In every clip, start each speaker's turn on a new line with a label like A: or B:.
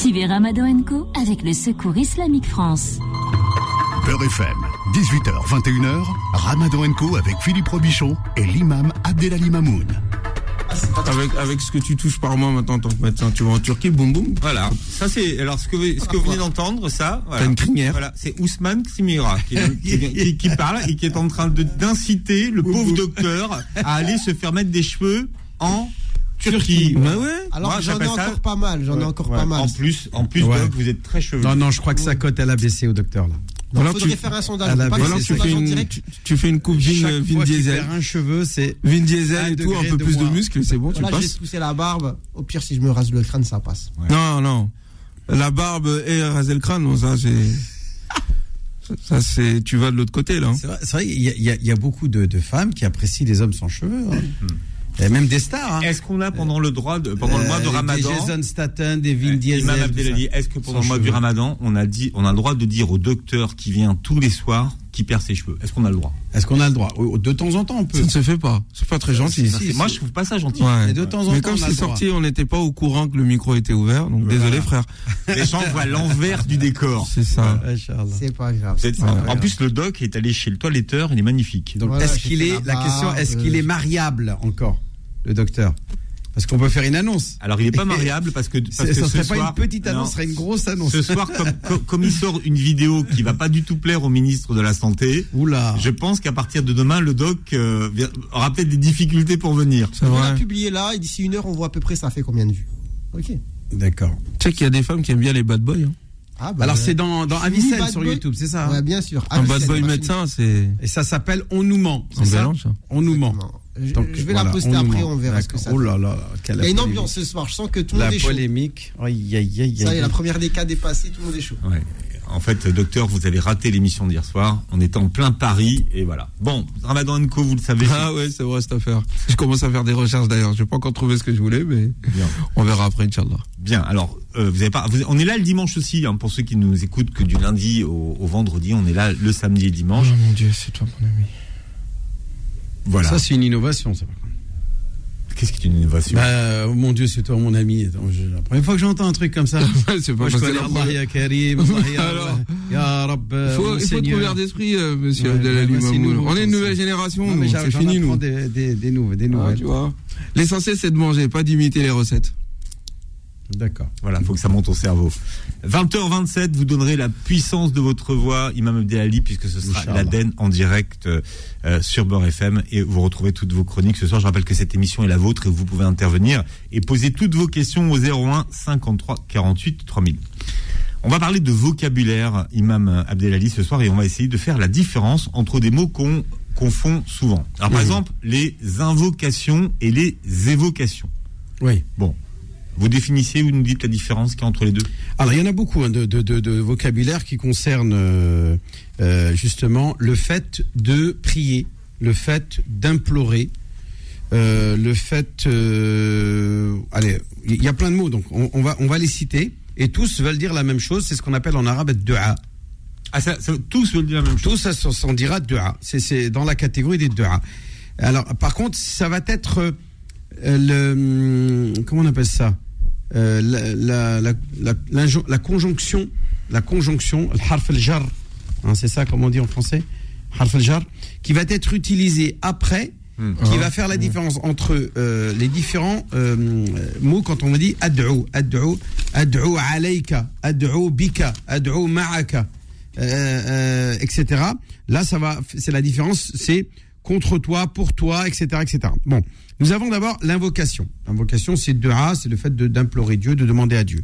A: Suivez Ramadan Co avec le Secours Islamique France.
B: Beurre FM, 18h, 21h, Ramadan Co avec Philippe Robichon et l'imam Abdelali Mamoun.
C: Avec, avec ce que tu touches par mois maintenant en tant que médecin, tu vas en Turquie, boum boum.
D: Voilà. Ça c'est alors ce que vous, ce que vous venez d'entendre, ça. Voilà.
C: T'as une crinière.
D: Voilà, c'est Ousmane Ksimira qui, qui- qui- qui parle et qui est en train de d'inciter le pauvre docteur à aller se faire mettre des cheveux en Turquie.
C: Bah ouais.
E: Alors j'en ai encore pas mal, j'en ai encore pas mal.
D: En plus, en plus. Doc, vous êtes très chevelu.
F: Non, non, je crois que sa cote, elle a baissé au docteur, là.
E: Faudrait
C: tu-
E: faire un sondage. pas
C: Voilà, tu fais, une,
E: direct.
C: tu, tu fais une coupe Vin, Diesel.
F: un cheveu, c'est
C: Vin Diesel et tout, un peu
F: de
C: plus de muscles, c'est bon, tu
E: Là, j'ai
C: passes.
E: poussé la barbe. Au pire, si je me rase le crâne, ça passe.
C: Non, non. La barbe et raser le crâne, non, ça c'est. Ça c'est. Tu vas de l'autre côté là. hein.
F: C'est vrai, il y, a- y y beaucoup de, de femmes qui apprécient les hommes sans cheveux. hein. Il y a même des stars. Hein.
D: Est-ce qu'on a pendant le droit de, pendant le mois de
F: Euh,
D: Ramadan
F: Des Jason Statham, des Vin
D: Euh,
F: Diesel.
D: Est-ce que pendant le mois du. Ramadan, on a dit, on a le droit de dire au docteur qui vient tous les soirs qui perd ses cheveux? Est-ce qu'on a le droit?
F: Est-ce qu'on a le droit? De temps en temps, on peut.
C: Ça ne se fait pas. C'est pas très gentil.
D: Moi, je trouve pas ça gentil.
C: Ouais.
F: Mais de temps en
C: Mais
F: temps,
C: comme
F: on a
C: c'est sorti, on n'était pas au courant que le micro était ouvert. Donc désolé frère.
D: Les gens voient l'envers du décor.
C: C'est ça.
E: C'est pas grave. Pas
D: En
E: grave.
D: plus, le doc est allé chez le toiletteur, il est magnifique.
F: Donc,
E: Voilà,
F: est-ce qu'il est,
E: la
F: question, est-ce qu'il est
E: euh,
F: mariable encore, le docteur Parce qu'on peut faire une annonce.
D: Alors, il est pas mariable parce que, parce ce
F: serait pas
D: soir,
F: une petite annonce,
D: non.
F: ce serait une grosse annonce.
D: Ce soir, comme, comme, comme il sort une vidéo qui va pas du tout plaire au ministre de la Santé,
F: Oula.
D: je pense qu'à partir de demain, le doc euh, aura peut-être des difficultés pour venir.
E: On va publier là et d'ici une heure, on voit à peu près ça fait combien de vues. Ok.
F: D'accord.
C: Tu sais qu'il y a des femmes qui aiment bien les bad boys. hein.
E: Ah, bah,
F: Alors
E: ouais.
F: c'est dans, dans Avicenne sur
E: boy.
F: YouTube, c'est ça hein
E: Ouais, bien sûr.
C: Un bad boy
E: la
C: médecin, c'est
F: Et ça s'appelle On nous ment. c'est ça
C: mélange. ça.
F: On nous ment.
E: Je,
F: Donc,
E: je vais
F: voilà,
E: la poster
F: nous
E: après,
F: ment.
E: on verra ce que ça
F: Oh là là, quelle
E: Il y a une
F: polémique.
E: ambiance ce soir, je sens que tout le
F: La
E: monde est chaud.
F: polémique. Aïe, aïe, aïe,
E: Ça y est,
F: aïe.
E: la première des cas dépassée, tout le monde est chaud.
D: Ouais. En fait, docteur, vous avez raté l'émission d'hier soir. On était en plein Paris et voilà. Bon, Ramadan Co, vous le savez.
C: Ah ouais, c'est vrai cette affaire. Je commence à faire des recherches d'ailleurs. Je n'ai pas encore trouvé ce que je voulais, mais
D: Bien.
C: on verra après, Inch'Allah.
D: Bien. Alors, euh, vous avez pas. vous- on est là le dimanche aussi, hein, pour ceux qui nous écoutent que du lundi au, au vendredi. On est là le samedi et dimanche.
C: Oh mon Dieu, c'est toi mon ami.
D: Voilà.
F: Ça, c'est une innovation, ça. par.
D: Qu'est-ce qui est une innovation
F: Bah, oh mon Dieu, c'est toi, mon ami. Je- La première fois que j'entends un truc comme ça.
C: c'est pas
F: Moi, je connais Allah ya Karim, Allah ya, Rab,
C: Il faut, il faut ouvert d'esprit, euh, monsieur
F: Ouais,
C: Abdelali Mamoun. On est une nouvelle génération, c'est fini, nous.
F: Des, des, des nouvelles. Des
C: Ah,
F: nouvelles.
C: tu vois. L'essentiel, c'est de manger, pas d'imiter les recettes.
F: D'accord.
D: Voilà, faut que ça monte au cerveau. 20h27, vous donnerez la puissance de votre voix, Imam Abdelali, puisque ce sera
F: Inch'Allah.
D: l'Aden en direct euh, sur Beurre FM et vous retrouvez toutes vos chroniques ce soir. Je rappelle que cette émission est la vôtre et vous pouvez intervenir et poser toutes vos questions au 01 53 48 3000. On va parler de vocabulaire, Imam Abdelali, ce soir, et on va essayer de faire la différence entre des mots qu'on confond souvent. Alors, par exemple, les invocations et les évocations.
F: Oui.
D: Bon. Vous définissez ou nous dites la différence qu'il y a entre les deux?
F: Alors, il y en a beaucoup hein, de, de, de, de vocabulaire qui concerne euh, euh, justement le fait de prier, le fait d'implorer, euh, le fait. allez, il y a plein de mots, donc on, on va, on va les citer. Et tous veulent dire la même chose, c'est ce qu'on appelle en arabe dua.
D: Ah, ça, ça- tous veulent dire la même chose.
F: Tout ça s'en- s'en dira dua. C'est- C'est dans la catégorie des dua. Alors, par contre, ça va être le. hum, Comment on appelle ça? Euh, la, la, conjonction. La conjonction, le harf al-jar. Hein, c'est ça, comme on dit en français? Harf al-jar. Qui va être utilisé après.
D: Hmm.
F: Qui va faire la différence entre euh, les différents euh, mots quand on dit ad'u, ad'u, ad'u alayka, ad'u bika, ad'u ma'aka, euh, euh, etc. Là, ça va, c'est la différence, c'est contre toi, pour toi, etc., etc. Bon, nous avons d'abord l'invocation. L'invocation, c'est dua, c'est le fait d'implorer Dieu, de demander à Dieu.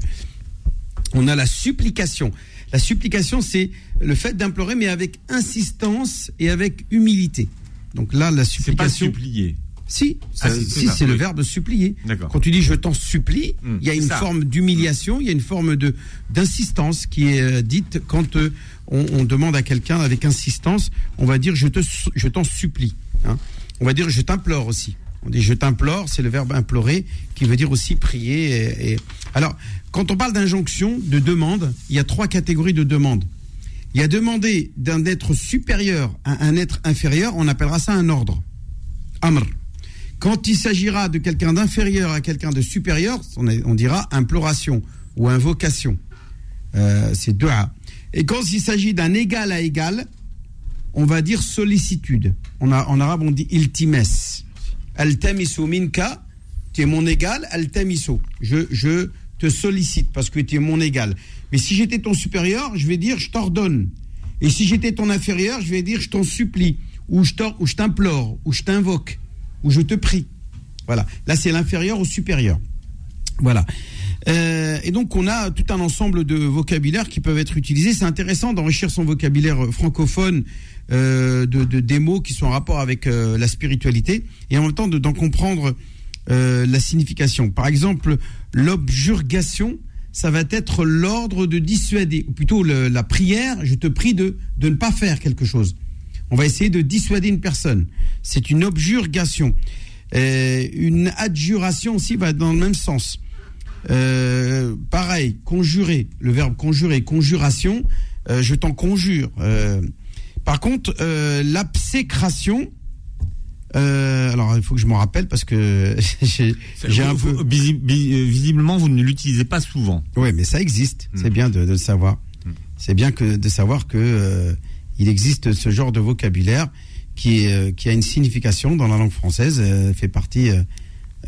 F: On a la supplication. La supplication, c'est le fait d'implorer, mais avec insistance et avec humilité. Donc là, la
D: C'est pas
F: supplication.
D: supplier.
F: Si,
D: Ah, c'est-
F: si,
D: c'est
F: le verbe supplier. Quand tu dis je t'en supplie,
D: Hmm,
F: il y a une
D: ça.
F: forme d'humiliation, il y a une forme de d'insistance qui est euh, dite quand euh, on, on demande à quelqu'un avec insistance, on va dire je te je t'en supplie. hein. On va dire je t'implore aussi. On dit je t'implore, c'est le verbe implorer qui veut dire aussi prier. Alors, quand on parle d'injonction, de demande, il y a trois catégories de demandes. Il y a demander d'un être supérieur à un être inférieur, on appellera ça un ordre. Amr. Quand il s'agira de quelqu'un d'inférieur à quelqu'un de supérieur, on, dira imploration, ou invocation. Euh, c'est dua. Et quand il s'agit d'un égal à égal, on va dire sollicitude. En arabe, on dit iltimes. Altamisu minka, tu es mon égal, altamisu. Je, je te sollicite parce que tu es mon égal. Mais si j'étais ton supérieur, je vais dire je t'ordonne. Et si j'étais ton inférieur, je vais dire je t'en supplie, ou je t'or- ou je t'implore, ou je t'invoque, ou je te prie. Voilà. Là, c'est l'inférieur au supérieur. Voilà. Euh, et donc, on a tout un ensemble de vocabulaires qui peuvent être utilisés. C'est intéressant d'enrichir son vocabulaire euh, francophone euh, de, de- des mots qui sont en rapport avec euh, la spiritualité et en même temps de- d'en comprendre euh, la signification. Par exemple, l'objurgation, ça va être l'ordre de dissuader, ou plutôt la prière, je te prie de, de ne pas faire quelque chose. On va essayer de dissuader une personne. C'est une objurgation. Euh, une adjuration aussi va dans le même sens. Euh, pareil, conjurer, le verbe conjurer, conjuration, euh, je t'en conjure. Euh, par contre, euh, l'absécration, euh, alors il faut que je m'en rappelle parce que j'ai un peu.
D: Visiblement, vous ne l'utilisez pas souvent.
F: Oui, mais ça existe.
D: Mm.
F: C'est bien de, de le savoir.
D: Mm.
F: C'est bien que de savoir que il existe ce genre de vocabulaire qui est, euh, qui a une signification dans la langue française. euh, fait partie.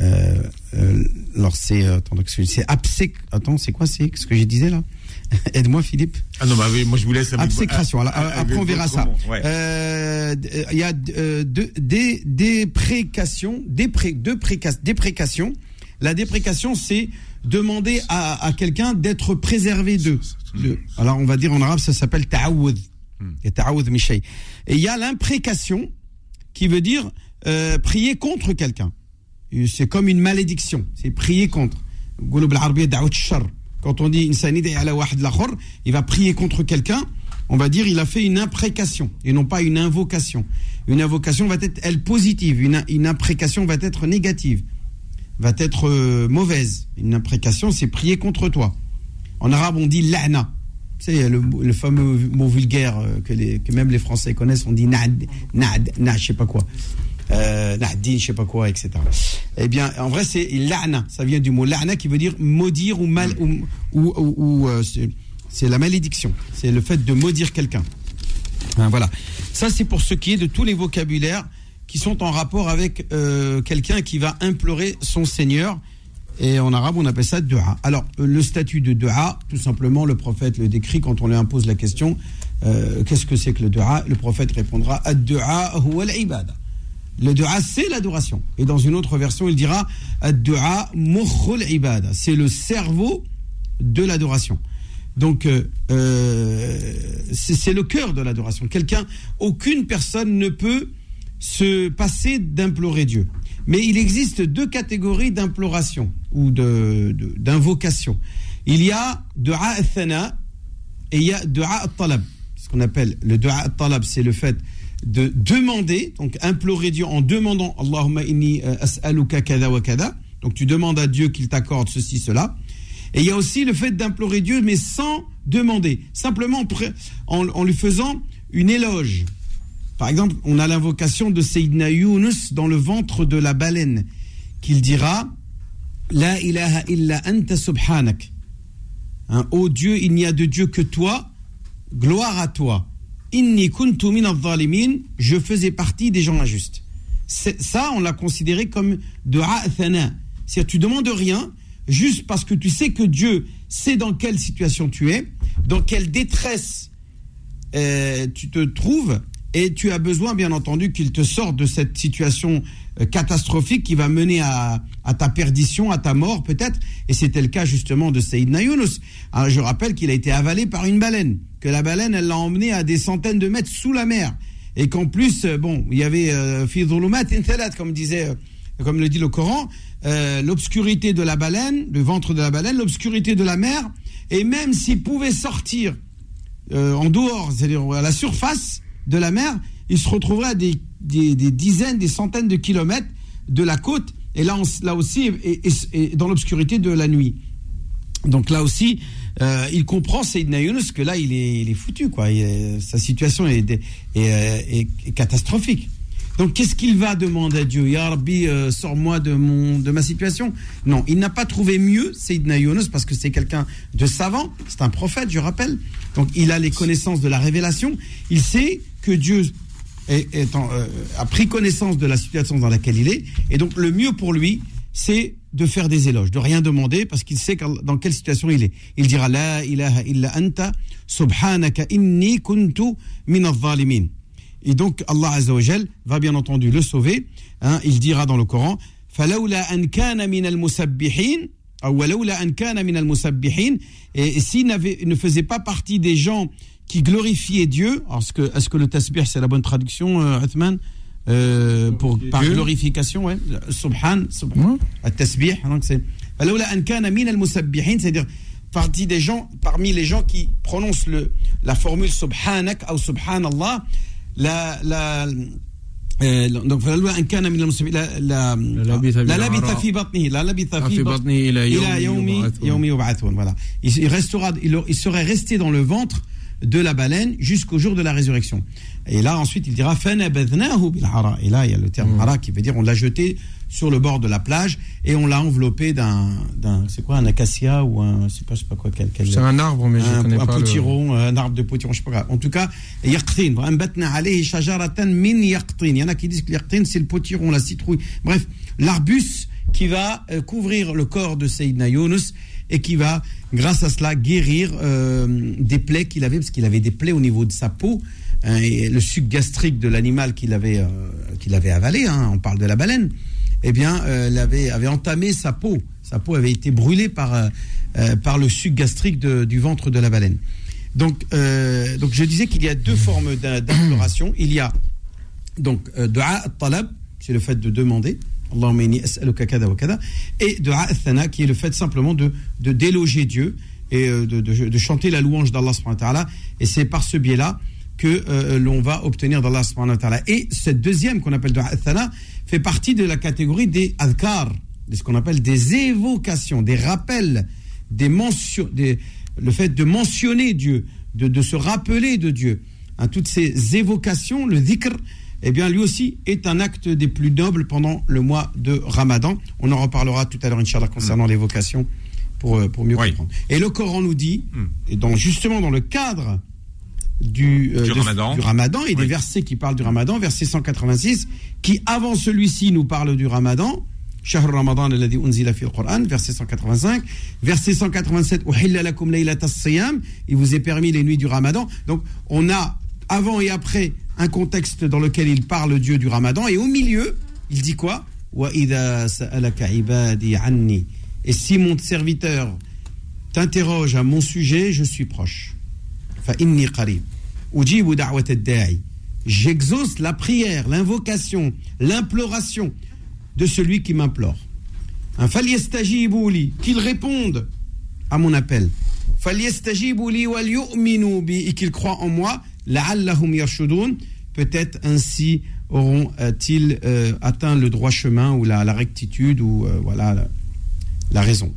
F: Euh, euh, alors c'est euh, attends c'est absé. Attends, c'est quoi c'est ce que j'ai disais là? Aide-moi, Philippe.
D: Ah non, bah oui, moi je vous laisse avec
F: Absécration. Alors,
D: Ah, avec
F: après, on verra ça.
D: ouais.
F: Euh, Il y a euh, deux- des déprécations, dépré, dépréca- déprécation. La déprécation, c'est demander à, à quelqu'un d'être préservé d'eux. Le- alors, on va dire en arabe, ça s'appelle ta'awud. Et ta'awud. Et il y a l'imprécation, qui veut dire euh, prier contre quelqu'un c'est comme une malédiction, c'est prier contre. Quand on dit ala wahid il va prier contre quelqu'un, on va dire il a fait une imprécation et non pas une invocation. Une invocation va être, elle, positive, une, imprécation va être négative, va être euh, mauvaise. Une imprécation, c'est prier contre toi. En arabe, on dit la'na. C'est le, le, fameux mot vulgaire euh, que, même les Français connaissent, on dit nad, nad, nad, je sais pas quoi. Euh, nadine, je sais pas quoi, etc. Eh bien, en vrai, c'est la'na. Ça vient du mot la'na qui veut dire maudire ou mal, ou, ou, ou- ou, euh, c'est- la malédiction. C'est le fait de maudire quelqu'un. Hein, voilà. Ça, c'est pour ce qui est de tous les vocabulaires qui sont en rapport avec euh, quelqu'un qui va implorer son Seigneur. Et en arabe, on appelle ça dua. Alors, le statut de dua, tout simplement, le prophète le décrit quand on lui impose la question euh, qu'est-ce que c'est que le dua? Le prophète répondra ad-dua huwa al-ibada. Le dua, c'est l'adoration. Et dans une autre version, il dira ibada. C'est le cerveau de l'adoration. Donc, euh, euh, c'est le cœur de l'adoration. Quelqu'un, aucune personne ne peut se passer d'implorer Dieu. Mais il existe deux catégories d'imploration ou de- de- d'invocation. il y a dua et il y a dua al-talab. Ce qu'on appelle le dua al-talab, c'est le fait de demander, donc implorer Dieu en demandant Allahumma inni euh, as'aluka kada wa kada. Donc tu demandes à Dieu qu'il t'accorde ceci, cela. Et il y a aussi le fait d'implorer Dieu, mais sans demander, simplement en lui faisant une éloge. Par exemple, on a l'invocation de Sayyidina Yunus dans le ventre de la baleine, qu'il dira La ilaha illa anta subhanak. Hein, Ô Dieu, il n'y a de Dieu que toi, gloire à toi. Inni kuntu min je faisais partie des gens injustes. Ça, on l'a considéré comme de thana. C'est-à-dire, tu demandes rien, juste parce que tu sais que Dieu sait dans quelle situation tu es, dans quelle détresse euh, tu te trouves, et tu as besoin, bien entendu, qu'il te sorte de cette situation euh, catastrophique qui va mener à, ta perdition, à ta mort peut-être. Et c'était le cas justement de Yunus. Alors, je rappelle qu'il a été avalé par une baleine, que la baleine, elle l'a emmené à des centaines de mètres sous la mer. Et qu'en plus, euh, bon, il y avait euh, fi dhulumat in thalat, comme disait, euh, comme le dit le Coran, l'obscurité de la baleine, le ventre de la baleine, l'obscurité de la mer, et même s'il pouvait sortir en dehors, c'est-à-dire à la surface de la mer, il se retrouverait à des, dizaines, des centaines de kilomètres de la côte, et là, là aussi, dans l'obscurité de la nuit. Donc là aussi, euh, il comprend Sayyidina Yunus que là, il est, foutu, quoi. Sa situation est, est, catastrophique. Donc qu'est-ce qu'il va demander à Dieu? Ya Rabbi, euh, sors-moi de, mon, de ma situation Non, il n'a pas trouvé mieux Sayyidina Yunus parce que c'est quelqu'un de savant, c'est un prophète, je rappelle. Donc il a les connaissances de la révélation. Il sait que Dieu est- en- euh, a pris connaissance de la situation dans laquelle il est. Et donc le mieux pour lui, c'est de faire des éloges, de rien demander parce qu'il sait dans quelle situation il est. Il dira La ilaha illa anta subhanaka inni kuntu min al-zalimin. Et donc Allah Azzawajal va bien entendu le sauver. Hein. Il dira dans le Coran Falaoula an kana min al-musabbihin. Et s'il ne faisait pas partie des gens qui glorifiaient Dieu, est-ce que, est que, le tasbih c'est la bonne traduction, euh, Uthman? Euh, pour, par
C: Dieu.
F: glorification, ouais. Subhan, subhan. التسبيح donc c'est فلولا أن كان من المسبحين c'est-à-dire partie des gens parmi les gens qui prononcent le la formule subhanak ou subhanallah la la euh, donc فلولا أن كان من المسبحين لا لا
C: لبث
F: لا
C: بالعراء.
F: لبث في بطنه لا لبث
C: في
F: في
C: بطنه إلى يوم
F: إلى يوم
C: يبعثون.
F: يوم يبعثون voilà il, il restera il, il serait resté dans le ventre de la baleine jusqu'au jour de la résurrection. Et là, ensuite, il dira Et là, il y a le terme mm. hara qui veut dire on l'a jeté sur le bord de la plage et on l'a enveloppé d'un. C'est quoi, un acacia ou un. Je pas, sais pas quoi. Quel, quel
C: c'est un arbre, mais je
F: un,
C: connais
F: un
C: pas. Un
F: potiron, un arbre de potiron, je ne sais pas. Quoi. En tout cas, Il y en a qui disent que yaqtin, c'est le potiron, la citrouille. Bref, l'arbuste qui va euh, couvrir le corps de Sayyidina Yunus et qui va, grâce à cela, guérir euh, des plaies qu'il avait, parce qu'il avait des plaies au niveau de sa peau. hein, et le suc gastrique de l'animal qu'il avait, euh, qu'il avait avalé, hein, on parle de la baleine, eh bien, euh, avait entamé sa peau. Sa peau avait été brûlée par, euh, par le suc gastrique de- du ventre de la baleine. Donc, donc je disais qu'il y a deux formes d'im- d'imploration. Il y a donc dua al-talab, c'est le fait de demander. Allahumma inni as'aluka kada. Et dua al-thana, qui est le fait simplement de de déloger Dieu et euh, de, de, chanter la louange d'Allah subhanahu wa ta'ala. Et c'est par ce biais-là que euh, l'on va obtenir d'Allah subhanahu wa ta'ala. Et cette deuxième qu'on appelle dua al-thana fait partie de la catégorie des adhkar, de ce qu'on appelle des évocations, des rappels, des mentions, des, le fait de mentionner Dieu, de, de se rappeler de Dieu. Hein, toutes ces évocations, le dhikr, eh bien, lui aussi est un acte des plus nobles pendant le mois de Ramadan. On en reparlera tout à l'heure, Inch'Allah, concernant l'évocation pour, euh, pour mieux
D: Oui.
F: comprendre. Et le Coran nous dit,
D: Mm.
F: et dans, justement dans le cadre du, euh,
D: Du
F: de-
D: Ramadan.
F: du Ramadan et des
D: Oui.
F: versets qui parlent du Ramadan, verset 186, qui avant celui-ci nous parle du Ramadan. شهر رمضان الذي أنزل في القرآن verset 185 verset 187 أحل لكم ليلة الصيام il vous est permis les nuits du Ramadan donc on a avant et après un contexte dans lequel il parle Dieu du ramadan. Et au milieu, il dit quoi? Et si mon serviteur t'interroge à mon sujet, je suis proche. J'exauce la prière, l'invocation, l'imploration de celui qui m'implore. Un qu'il réponde à mon appel. Et qu'il croit en moi La'allahum yarshudun, peut-être ainsi auront-ils euh, atteint le droit chemin ou la, rectitude ou euh, voilà la raison.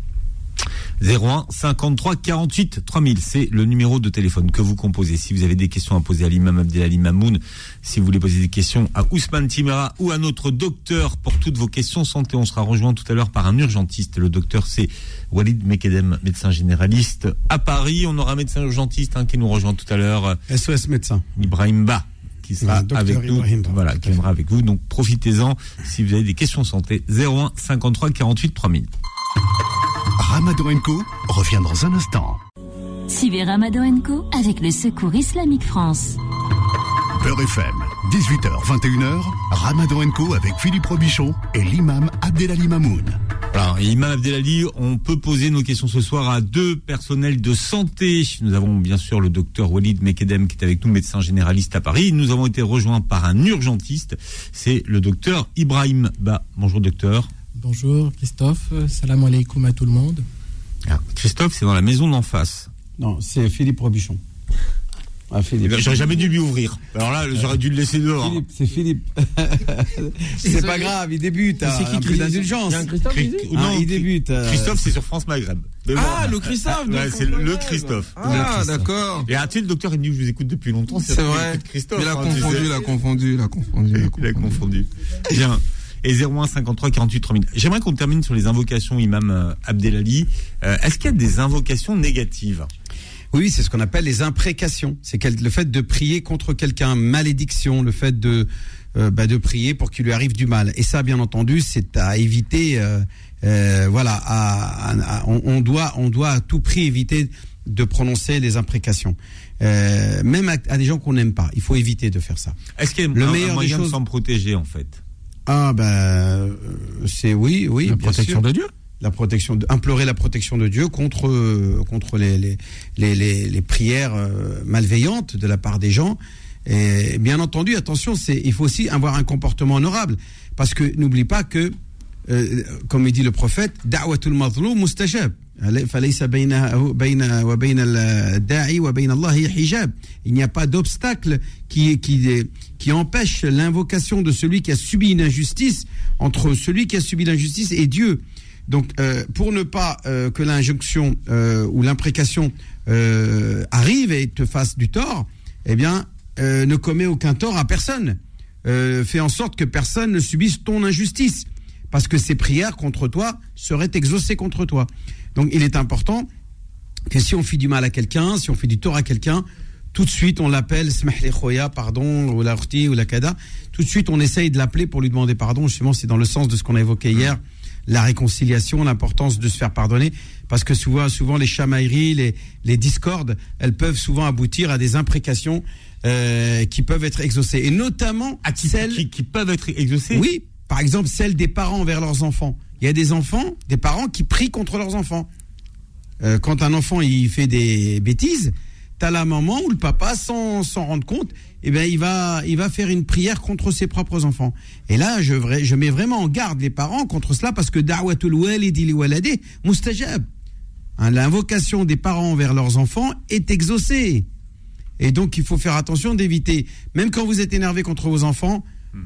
D: 01 53 48 3000, c'est le numéro de téléphone que vous composez. Si vous avez des questions à poser à l'imam Abdelali Mamoun, si vous voulez poser des questions à Ousmane Timera ou à notre docteur pour toutes vos questions santé, on sera rejoint tout à l'heure par un urgentiste. Le docteur, c'est Walid Mekedem, médecin généraliste à Paris. On aura un médecin urgentiste hein, qui nous rejoint tout à l'heure,
F: SOS médecin
D: Ibrahim Ba qui sera
F: Ah,
D: avec nous.
F: Ibrahim
D: voilà, qui viendra avec vous. Donc profitez-en si vous avez des questions santé. 01 53 48 3000.
B: Ramadan Co revient dans un instant.
A: Suivez Ramadan Co avec le Secours Islamique France.
B: Beurre FM, 18h, 21h, Ramadan Co avec Philippe Robichon et l'imam Abdelali Mamoun.
D: Alors, Imam Abdelali, on peut poser nos questions ce soir à deux personnels de santé. Nous avons bien sûr le docteur Walid Mekedem qui est avec nous, médecin généraliste à Paris. Nous avons été rejoints par un urgentiste, c'est le docteur Ibrahim Ba. Bonjour docteur.
G: Bonjour Christophe, salam alaikum à tout le monde.
D: Alors, Christophe, c'est dans la maison d'en face.
F: non c'est Philippe Robichon Ah,
D: Eh
F: Philippe.
D: ben, J'aurais jamais dû lui ouvrir. Alors là, j'aurais dû le laisser dehors.
F: C'est Philippe. c'est pas grave, il débute. hein,
C: c'est qui
F: un peu
C: Christophe
F: d'indulgence.
C: Il a Christophe
D: ou
F: Ah,
D: non,
F: il débute. euh,
D: Christophe, c'est sur France Maghreb.
C: Ah,
D: bon.
C: le Christophe
D: Ouais, c'est le. Christophe.
C: Ah, d'accord.
D: Et Arthur, le docteur, il dit que je vous écoute depuis longtemps.
C: C'est vrai.
D: Christophe.
C: il a
D: hein, tu
C: confondu,
D: sais.
C: il a confondu, il a confondu.
D: Il a confondu. Bien. Et 01 53 48 3000. J'aimerais qu'on termine sur les invocations, Imam euh, Abdelali. Euh, Est-ce qu'il y a des invocations négatives?
F: Oui, c'est ce qu'on appelle les imprécations. C'est le fait de prier contre quelqu'un, malédiction, le fait de euh, bah, de prier pour qu'il lui arrive du mal. Et ça, bien entendu, c'est à éviter. euh, euh, voilà, à- à- à- on, on doit on doit à tout prix éviter de prononcer les imprécations, même à, des gens qu'on n'aime pas. Il faut éviter de faire ça.
D: Est-ce qu'il y a
F: Le
D: un, un
F: meilleur des
D: moyen de s'en protéger, en fait?
F: Ah ben, euh, c'est oui, oui,
C: La
F: bien
C: protection
F: sûr.
C: de Dieu.
F: la protection, de, implorer la protection de Dieu contre euh, contre les les, les, les, les prières euh, malveillantes de la part des gens. Et bien entendu, attention, c'est il faut aussi avoir un comportement honorable parce que n'oublie pas que euh, comme il dit le prophète. Il n'y a pas d'obstacle qui, empêche l'invocation de celui qui a subi une injustice entre celui qui a subi l'injustice et Dieu. Donc, euh, pour ne pas euh, que l'injonction ou l'imprécation arrive et te fasse du tort, eh bien, ne commets aucun tort à personne. fais en sorte que personne ne subisse ton injustice parce que ces prières contre toi seraient exaucées contre toi. Donc, il est important que si on fait du mal à quelqu'un, si on fait du tort à quelqu'un, tout de suite on l'appelle smah li khoya, pardon, ou la khti, ou la kada. Tout de suite on essaye de l'appeler pour lui demander pardon. Justement, c'est dans le sens de ce qu'on a évoqué hier, la réconciliation, l'importance de se faire pardonner, parce que souvent, souvent les chamailleries, les, les discordes, elles peuvent souvent aboutir à des imprécations euh, qui peuvent être exaucées, et notamment
D: qui,
F: celles
D: qui, qui peuvent être exaucées
F: oui, par exemple, celle des parents envers leurs enfants. Il y a des enfants, des parents qui prient contre leurs enfants. Euh, quand un enfant il fait des bêtises, t'as la maman ou le papa sans s'en rendre compte, eh ben il va il va faire une prière contre ses propres enfants. Et là, je je mets vraiment en garde les parents contre cela parce que da'watul. Hein, L'invocation des parents envers leurs enfants est exaucée. Et donc, il faut faire attention d'éviter, même quand vous êtes énervé contre vos enfants,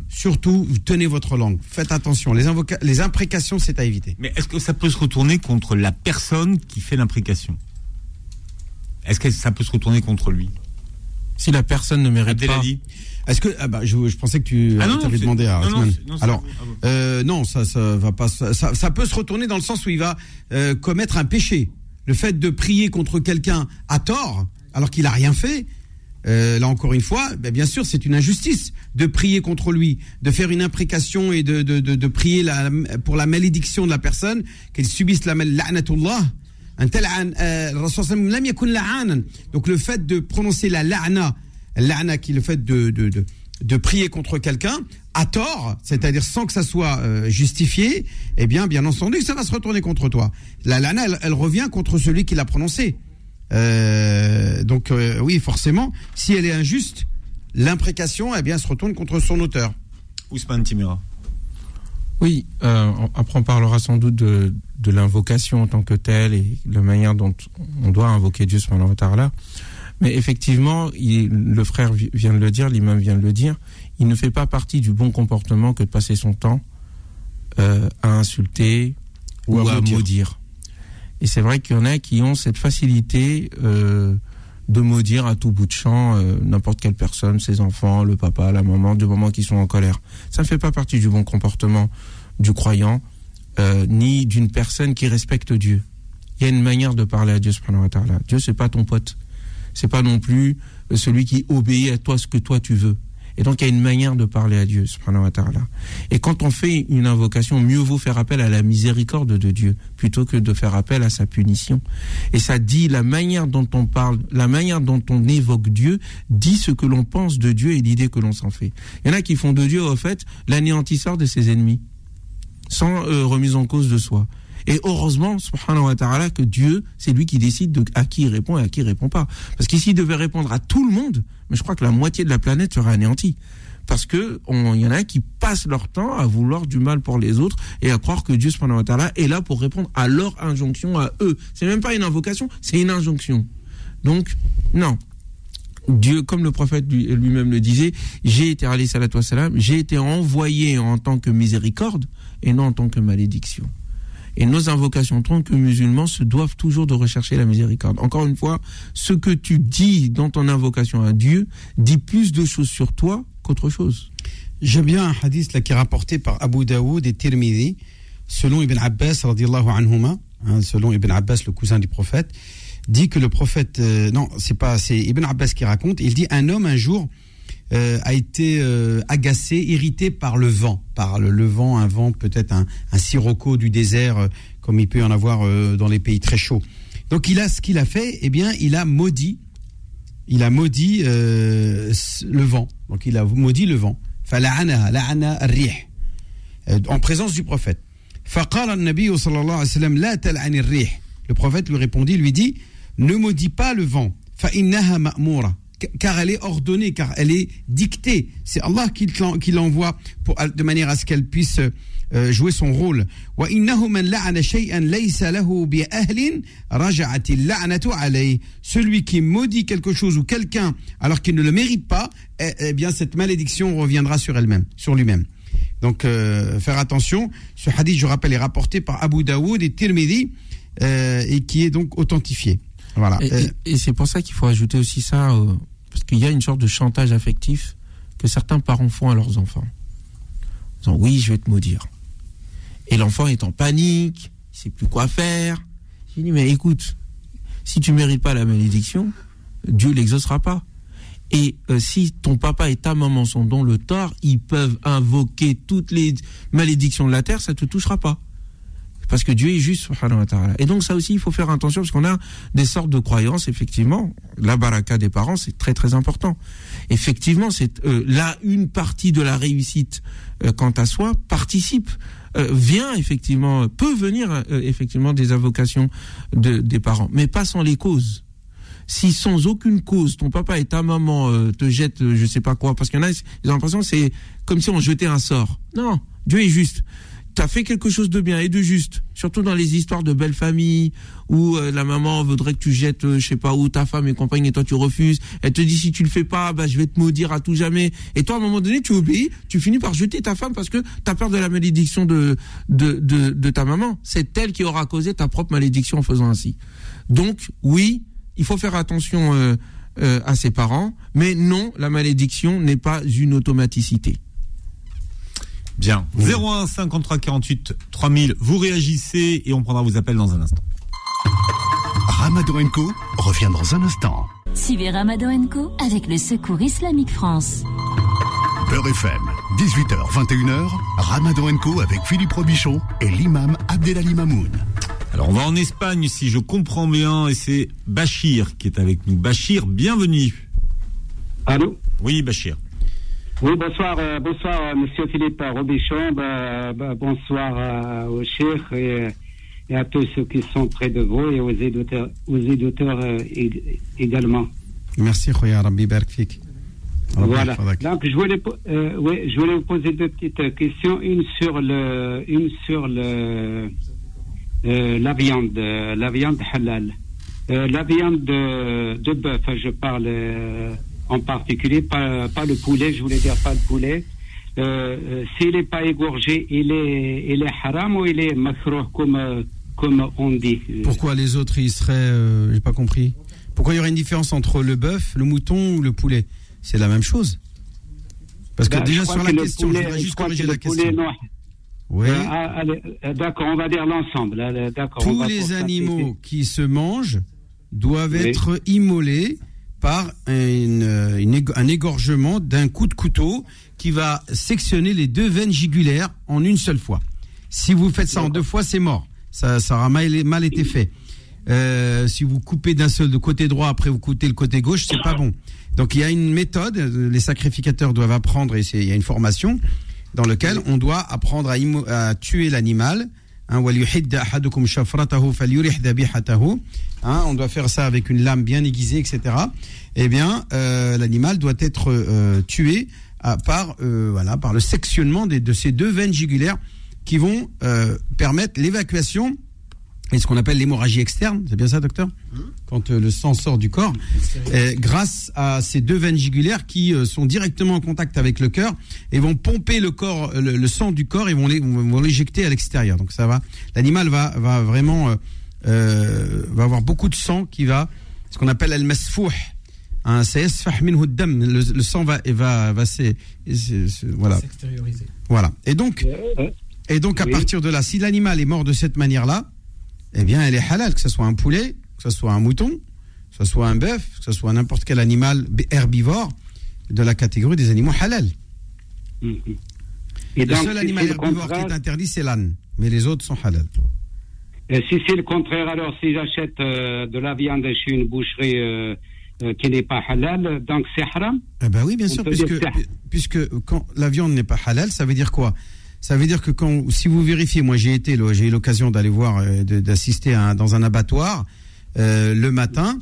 F: surtout, vous tenez votre langue. Faites attention. Les, invoca- les imprécations, c'est à éviter.
D: Mais est-ce que ça peut se retourner contre la personne qui fait l'imprécation? Est-ce que ça peut se retourner contre lui?
C: Si la personne ne mérite pas.
D: Abdelali
F: Est-ce que ah bah, je, je pensais que tu
D: Ah non,
F: avais demandé à
D: non,
F: Alors, euh, non, ça, ça va pas. Ça, ça- ça peut se retourner dans le sens où il va euh, commettre un péché. Le fait de prier contre quelqu'un à tort, alors qu'il a rien fait. Euh, là encore une fois, ben, bien sûr, c'est une injustice de prier contre lui, de faire une imprécation et de, de, de, prier la- pour la malédiction de la personne, qu'elle subisse la la'natullah. Euh. Donc le fait de prononcer la la'na, la'na qui est le fait de, de, de, de prier contre quelqu'un à tort, c'est-à-dire sans que ça soit euh, justifié, eh bien, bien entendu, ça va se retourner contre toi. La la'na, elle, elle revient contre celui qui l'a prononcé. Euh, donc euh, oui, forcément, si elle est injuste, l'imprécation, eh bien, se retourne contre son auteur.
D: Ousmane Timura.
C: Oui, euh, après on parlera sans doute de, de l'invocation en tant que telle et la manière dont on doit invoquer Dieu wa ta'ala. Mais effectivement, il- le frère vi- vient de le dire, l'imam vient de le dire, il ne fait pas partie du bon comportement que de passer son temps euh, à insulter ou,
F: Ou à
C: à
F: maudire.
C: maudire. Et c'est vrai qu'il y en a qui ont cette facilité euh, de maudire à tout bout de champ euh, n'importe quelle personne, ses enfants, le papa, la maman, du moment qu'ils sont en colère. Ça ne fait pas partie du bon comportement du croyant, euh, ni d'une personne qui respecte Dieu. Il y a une manière de parler à Dieu, subhanahu wa ta'ala. Dieu, c'est pas ton pote. C'est pas non plus celui qui obéit à toi ce que toi tu veux. Et donc, il y a une manière de parler à Dieu, subhanahu wa ta'ala. Et quand on fait une invocation, mieux vaut faire appel à la miséricorde de Dieu plutôt que de faire appel à sa punition. Et ça dit la manière dont on parle, la manière dont on évoque Dieu, dit ce que l'on pense de Dieu et l'idée que l'on s'en fait. Il y en a qui font de Dieu, au fait, l'anéantisseur de ses ennemis, sans euh, remise en cause de soi. Et heureusement, subhanahu wa ta'ala, que Dieu, c'est lui qui décide de à qui il répond et à qui il répond pas. Parce qu'ici, il devait répondre à tout le monde, mais je crois que la moitié de la planète serait anéantie. Parce que il y en a qui passent leur temps à vouloir du mal pour les autres et à croire que Dieu subhanahu wa ta'ala est là pour répondre à leur injonction à eux. C'est même pas une invocation, c'est une injonction. Donc, non. Dieu, comme le prophète lui- lui-même le disait, j'ai été wassalam, j'ai été envoyé en tant que miséricorde et non en tant que malédiction. Et nos invocations tant que musulmans se doivent toujours de rechercher la miséricorde. Encore une fois, ce que tu dis dans ton invocation à Dieu dit plus de choses sur toi qu'autre chose.
F: J'aime bien un hadith là, qui est rapporté par Abu Daoud et Tirmidhi, selon Ibn Abbas, hein, selon Ibn Abbas, le cousin du prophète, dit que le prophète, euh, non, c'est pas, c'est Ibn Abbas qui raconte, il dit un homme un jour euh, a été euh, agacé, irrité par le vent, par le, le vent, un vent peut-être un, un sirocco du désert, euh, comme il peut y en avoir euh, dans les pays très chauds. Donc il a ce qu'il a fait, eh bien, il a maudit, il a maudit euh, le vent. Donc il a maudit le vent. فلعنها لعن الريح Euh, en présence du prophète. فقال النبي صلى الله عليه وسلم لا تلعن الريح. Le prophète lui répondit, lui dit, ne maudis pas le vent. فإنها مأمورة. car elle est ordonnée, car elle est dictée. C'est Allah qui, l'envoie pour, de manière à ce qu'elle puisse euh, jouer son rôle. Celui qui maudit quelque chose ou quelqu'un alors qu'il ne le mérite pas, eh, eh bien cette malédiction reviendra sur elle-même, sur lui-même. Donc euh, faire attention. Ce hadith, je rappelle, est rapporté par Abu Daoud et Tirmidhi euh, et qui est donc authentifié. Voilà.
C: Et, c'est pour ça qu'il faut ajouter aussi ça parce qu'il y a une sorte de chantage affectif que certains parents font à leurs enfants. En disant oui, je vais te maudire. Et l'enfant est en panique, il sait plus quoi faire. J'ai dit mais écoute, si tu mérites pas la malédiction, Dieu l'exaucera pas. Et euh, si ton papa et ta maman sont dans le tort, ils peuvent invoquer toutes les malédictions de la terre, ça te touchera pas. Parce que Dieu est juste, wa. Et donc ça aussi, il faut faire attention, parce qu'on a des sortes de croyances, effectivement. La baraka des parents, c'est très très important. Effectivement, c'est euh, là une partie de la réussite euh, quant à soi participe, euh, vient effectivement, peut venir euh, effectivement des invocations de, des parents, mais pas sans les causes. Si sans aucune cause, ton papa et ta maman euh, te jettent, je sais pas quoi, parce qu'il y en a, ils ont l'impression c'est comme si on jetait un sort. Non, Dieu est juste t'as fait quelque chose de bien et de juste, surtout dans les histoires de belles familles où euh, la maman voudrait que tu jettes, euh, je sais pas où, ta femme et compagnie et toi tu refuses. Elle te dit si tu le fais pas, bah je vais te maudire à tout jamais. Et toi à un moment donné tu obéis, tu finis par jeter ta femme parce que t'as peur de la malédiction de de de, de ta maman. C'est elle qui aura causé ta propre malédiction en faisant ainsi. Donc oui, il faut faire attention euh, euh, à ses parents, mais non, la malédiction n'est pas une automaticité.
D: Bien. 01 53 48 3000. Vous réagissez et on prendra vos appels dans un instant.
B: Ramadan Co revient dans un instant.
A: Suivez Ramadan Co avec le Secours Islamique France.
B: Beurre FM, 18h, 21h, Ramadan Co avec Philippe Robichon et l'imam Abdelali Mamoun.
D: Alors on va en Espagne si je comprends bien et c'est Bachir qui est avec nous. Bachir, bienvenue.
H: Allô?
D: Oui, Bachir.
H: Oui, bonsoir, euh, bonsoir, euh, monsieur Philippe Robichon. Bah, bah, bonsoir euh, au cheikh et, et à tous ceux qui sont près de vous et aux éditeurs, aux éditeurs euh, ég- également.
F: Merci, Khoya Rabbi Barak Fik. Rabbi
H: Voilà. Donc, je voulais, euh, ouais, je voulais vous poser deux petites euh, questions. Une sur le, une sur le, euh, la viande, euh, la viande halal. Euh, la viande de, de bœuf, je parle euh, en particulier, pas, pas le poulet, je voulais dire pas le poulet. Euh, euh, S'il n'est pas égorgé, il est, il est haram ou il est makruh comme, comme on dit?
F: Pourquoi les autres, ils seraient. euh, J'ai pas compris. Pourquoi il y aurait une différence entre le bœuf, le mouton ou le poulet? C'est la même chose. Parce que
H: Ben,
F: déjà sur la
H: que le
F: question,
H: poulet-
F: je voudrais
H: je
F: juste corriger
H: que
F: la question.
H: non.
F: Oui.
H: Euh, ah, euh, d'accord, on va dire l'ensemble.
F: Tous les animaux qui se mangent doivent
H: Oui.
F: être immolés par euh, un égorgement d'un coup de couteau qui va sectionner les deux veines jugulaires en une seule fois. Si vous faites ça en deux fois, c'est mort. Ça, ça aura mal, été fait. Euh, si vous coupez d'un seul de côté droit, après vous coupez le côté gauche, c'est pas bon. Donc il y a une méthode, euh, les sacrificateurs doivent apprendre, et il y a une formation dans lequel on doit apprendre à tuer l'animal. Hein, Hein, on doit faire ça avec une lame bien aiguisée, etc. Eh bien, euh, l'animal doit être euh, tué par, euh, voilà, par le sectionnement des, de ces deux veines jugulaires qui vont permettre l'évacuation et ce qu'on appelle l'hémorragie externe, c'est bien ça, docteur? Mmh. Quand le sang sort du corps, grâce à ces deux veines jugulaires qui sont directement en contact avec le cœur et vont pomper le corps, le, sang du corps et vont l'éjecter à l'extérieur. Donc ça va, l'animal va, va vraiment euh, va avoir beaucoup de sang qui va, ce qu'on appelle al-masfouh. Hein, le, le sang va va va voilà
G: S'extérioriser.
F: voilà. Et donc et donc, à
H: Oui.
F: partir de là, si l'animal est mort de cette manière-là, eh bien, elle est halal, que ce soit un poulet, que ce soit un mouton, que ce soit un bœuf, que ce soit n'importe quel animal herbivore de la catégorie des animaux halal.
H: mhm. Et
F: Le
H: donc,
F: seul animal herbivore qui est interdit, c'est l'âne. Mais les autres sont halal.
H: Et si c'est le contraire, alors si j'achète euh, de la viande chez une boucherie euh, euh, qui n'est pas halal, donc c'est haram?
F: Eh ben oui, bien sûr, puisque, puisque quand la viande n'est pas halal, ça veut dire quoi? Ça veut dire que quand, si vous vérifiez, moi j'ai été, j'ai eu l'occasion d'aller voir, d'assister dans un abattoir le matin.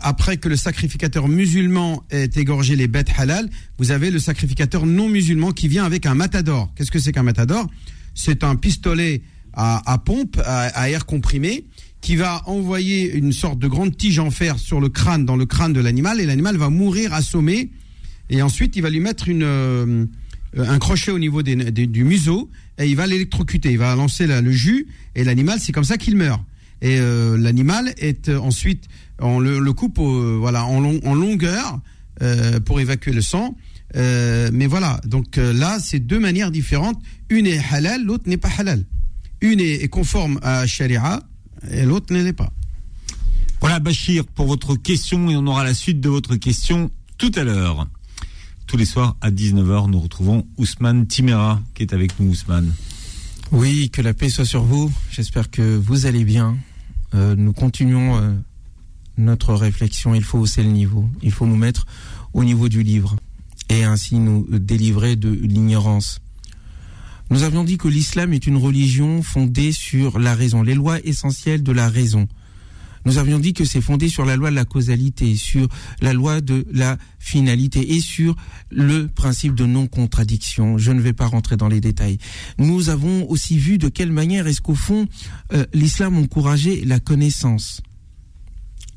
F: après que le sacrificateur musulman ait égorgé les bêtes halal, vous avez le sacrificateur non musulman qui vient avec un matador. Qu'est-ce que c'est qu'un matador? C'est un pistolet à, pompe, à, air comprimé, qui va envoyer une sorte de grande tige en fer sur le crâne, dans le crâne de l'animal, et l'animal va mourir assommé. Et ensuite, il va lui mettre euh, un crochet au niveau du museau, et il va l'électrocuter. Il va lancer la- le jus, et l'animal, c'est comme ça qu'il meurt. Et euh, l'animal est euh, ensuite, on le, coupe voilà, en, long- en longueur pour évacuer le sang. Mais voilà, donc là, c'est deux manières différentes. Une est halal, l'autre n'est pas halal. Une est, est conforme à Sharia, et l'autre ne l'est pas.
D: Voilà Bachir pour votre question et on aura la suite de votre question tout à l'heure. Tous les soirs à 19h, nous retrouvons Ousmane Timera qui est avec nous Ousmane.
C: Oui, que la paix soit sur vous. J'espère que vous allez bien. Euh, nous continuons euh, notre réflexion. Il faut hausser le niveau. Il faut nous mettre au niveau du livre et ainsi nous délivrer de l'ignorance. Nous avions dit que l'islam est une religion fondée sur la raison, les lois essentielles de la raison. Nous avions dit que c'est fondé sur la loi de la causalité, sur la loi de la finalité et sur le principe de non-contradiction. Je ne vais pas rentrer dans les détails. Nous avons aussi vu de quelle manière est-ce qu'au fond euh, l'islam encourageait la connaissance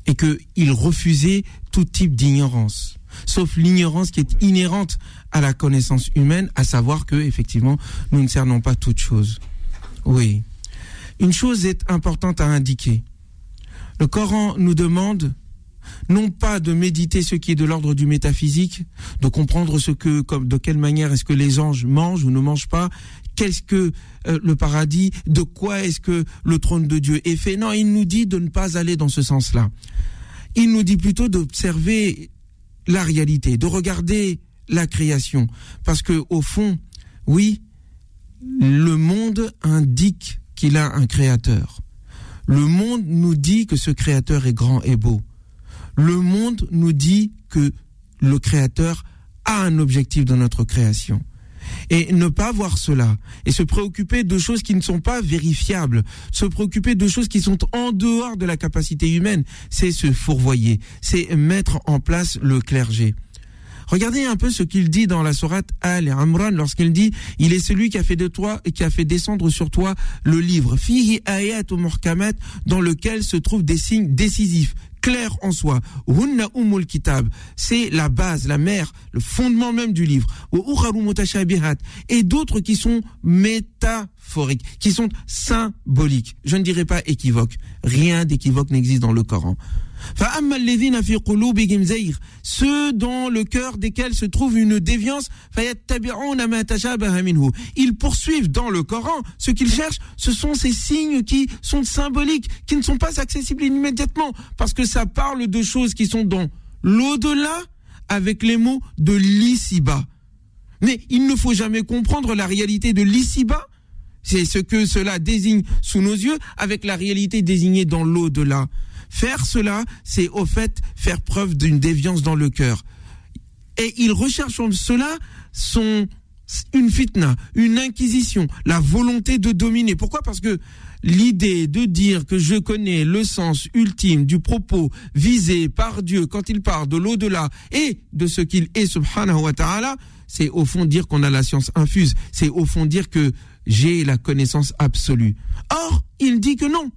C: et qu'il refusait tout type d'ignorance, sauf l'ignorance qui est inhérente à la connaissance humaine, à savoir que effectivement nous ne cernons pas toutes choses. Oui. Une chose est importante à indiquer. Le Coran nous demande non pas de méditer ce qui est de l'ordre du métaphysique, de comprendre ce que, comme, de quelle manière est-ce que les anges mangent ou ne mangent pas, qu'est-ce que euh, le paradis, de quoi est-ce que le trône de Dieu est fait. Non, il nous dit de ne pas aller dans ce sens-là. Il nous dit plutôt d'observer la réalité, de regarder la création, parce que au fond, oui, le monde indique qu'il a un créateur. Le monde nous dit que ce créateur est grand et beau. Le monde nous dit que le créateur a un objectif dans notre création. Et ne pas voir cela et se préoccuper de choses qui ne sont pas vérifiables, se préoccuper de choses qui sont en dehors de la capacité humaine, c'est se fourvoyer, c'est mettre en place le clergé. Regardez un peu ce qu'il dit dans la sourate Al Imran lorsqu'il dit il est celui qui a fait de toi et qui a fait descendre sur toi le livre fihi ayat dans lequel se trouvent des signes décisifs clairs en soi. Hunna c'est la base la mère le fondement même du livre. Et d'autres qui sont métaphoriques qui sont symboliques. Je ne dirais pas équivoques. Rien d'équivoque n'existe dans le Coran ceux dans le cœur desquels se trouve une déviance, ils poursuivent dans le Coran ce qu'ils cherchent, ce sont ces signes qui sont symboliques, qui ne sont pas accessibles immédiatement, parce que ça parle de choses qui sont dans l'au-delà avec les mots de l'ici-bas. Mais il ne faut jamais comprendre la réalité de l'ici-bas c'est ce que cela désigne sous nos yeux avec la réalité désignée dans l'au-delà. Faire cela, c'est au fait faire preuve d'une déviance dans le cœur. Et ils recherchent en cela une fitna, une inquisition, la volonté de dominer. Pourquoi? Parce que l'idée de dire que je connais le sens ultime du propos visé par Dieu quand il parle de l'au-delà et de ce qu'il est, subhanahu wa ta'ala, c'est au fond dire qu'on a la science infuse. C'est au fond dire que j'ai la connaissance absolue. Or, il dit que non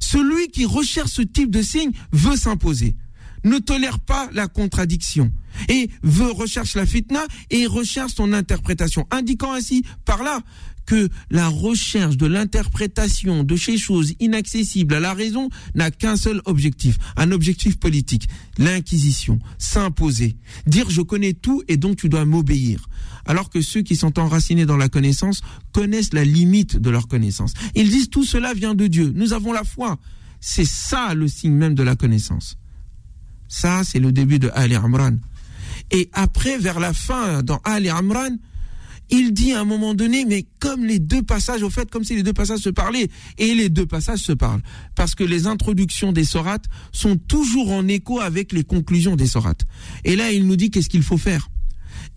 C: Celui qui recherche ce type de signe veut s'imposer, ne tolère pas la contradiction. Et veut recherche la fitna et recherche son interprétation, indiquant ainsi par là que la recherche de l'interprétation de ces choses inaccessibles à la raison n'a qu'un seul objectif, un objectif politique, l'inquisition, s'imposer, dire je connais tout et donc tu dois m'obéir. Alors que ceux qui sont enracinés dans la connaissance connaissent la limite de leur connaissance. Ils disent tout cela vient de Dieu, nous avons la foi. C'est ça le signe même de la connaissance. Ça, c'est le début de Ali Amran. Et après, vers la fin, dans Ali Amran, il dit à un moment donné, mais comme les deux passages, au fait, comme si les deux passages se parlaient, et les deux passages se parlent, parce que les introductions des sorates sont toujours en écho avec les conclusions des sorates. Et là, il nous dit qu'est-ce qu'il faut faire?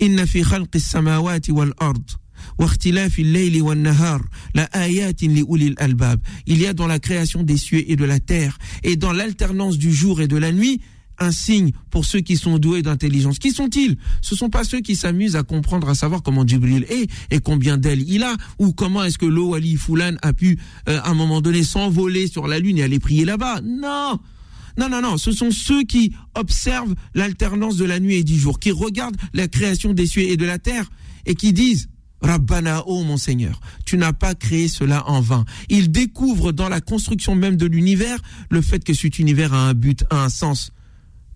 C: Inna fi khalqis samawati wal ard. واختلاف الليل والنهار لآيات لأولي الألباب. Il y a dans la création des cieux et de la terre et dans l'alternance du jour et de la nuit un signe pour ceux qui sont doués d'intelligence. Qui sont-ils Ce sont pas ceux qui s'amusent à comprendre, à savoir comment Djibril est et combien d'ailes il a, ou comment est-ce que l'eau Ali Foulan a pu, euh, à un moment donné, s'envoler sur la lune et aller prier là-bas. Non non, non, non, ce sont ceux qui observent l'alternance de la nuit et du jour, qui regardent la création des cieux et de la terre et qui disent Rabbana, oh mon Seigneur, tu n'as pas créé cela en vain. Ils découvrent dans la construction même de l'univers le fait que cet univers a un but, a un sens.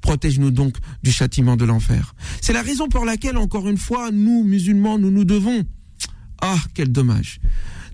C: Protège-nous donc du châtiment de l'enfer. C'est la raison pour laquelle, encore une fois, nous, musulmans, nous nous devons. Ah, quel dommage.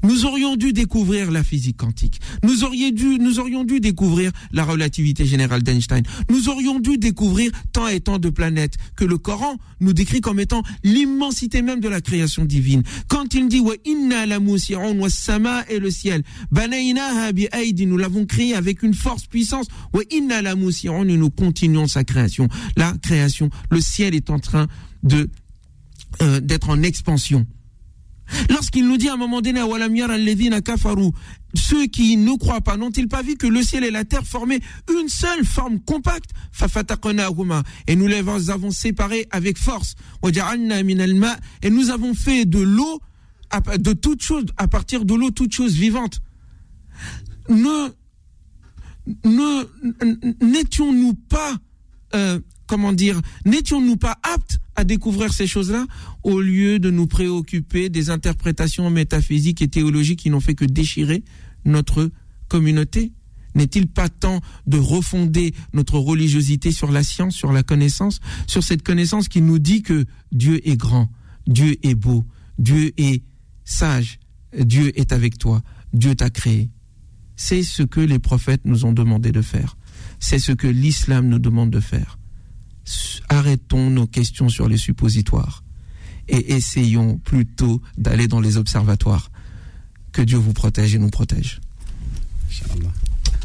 C: Nous aurions dû découvrir la physique quantique. Nous, aurions dû, nous aurions dû découvrir la relativité générale d'Einstein. Nous aurions dû découvrir tant et tant de planètes que le Coran nous décrit comme étant l'immensité même de la création divine. Quand il dit wa inna la wa sama et le ciel, nous l'avons créé avec une force puissance. Wa inna la nous nous continuons sa création. La création, le ciel est en train de euh, d'être en expansion. Lorsqu'il nous dit à un moment donné, ceux qui ne croient pas, n'ont-ils pas vu que le ciel et la terre formaient une seule forme compacte? Et nous les avons séparés avec force. Et nous avons fait de l'eau, de toute chose, à partir de l'eau, toute chose vivante. Ne, n'étions-nous pas, euh, comment dire, n'étions-nous pas aptes à découvrir ces choses-là? Au lieu de nous préoccuper des interprétations métaphysiques et théologiques qui n'ont fait que déchirer notre communauté? N'est-il pas temps de refonder notre religiosité sur la science, sur la connaissance, sur cette connaissance qui nous dit que Dieu est grand, Dieu est beau, Dieu est sage, Dieu est avec toi, Dieu t'a créé? C'est ce que les prophètes nous ont demandé de faire. C'est ce que l'islam nous demande de faire arrêtons nos questions sur les suppositoires et essayons plutôt d'aller dans les observatoires. Que Dieu vous protège et nous protège.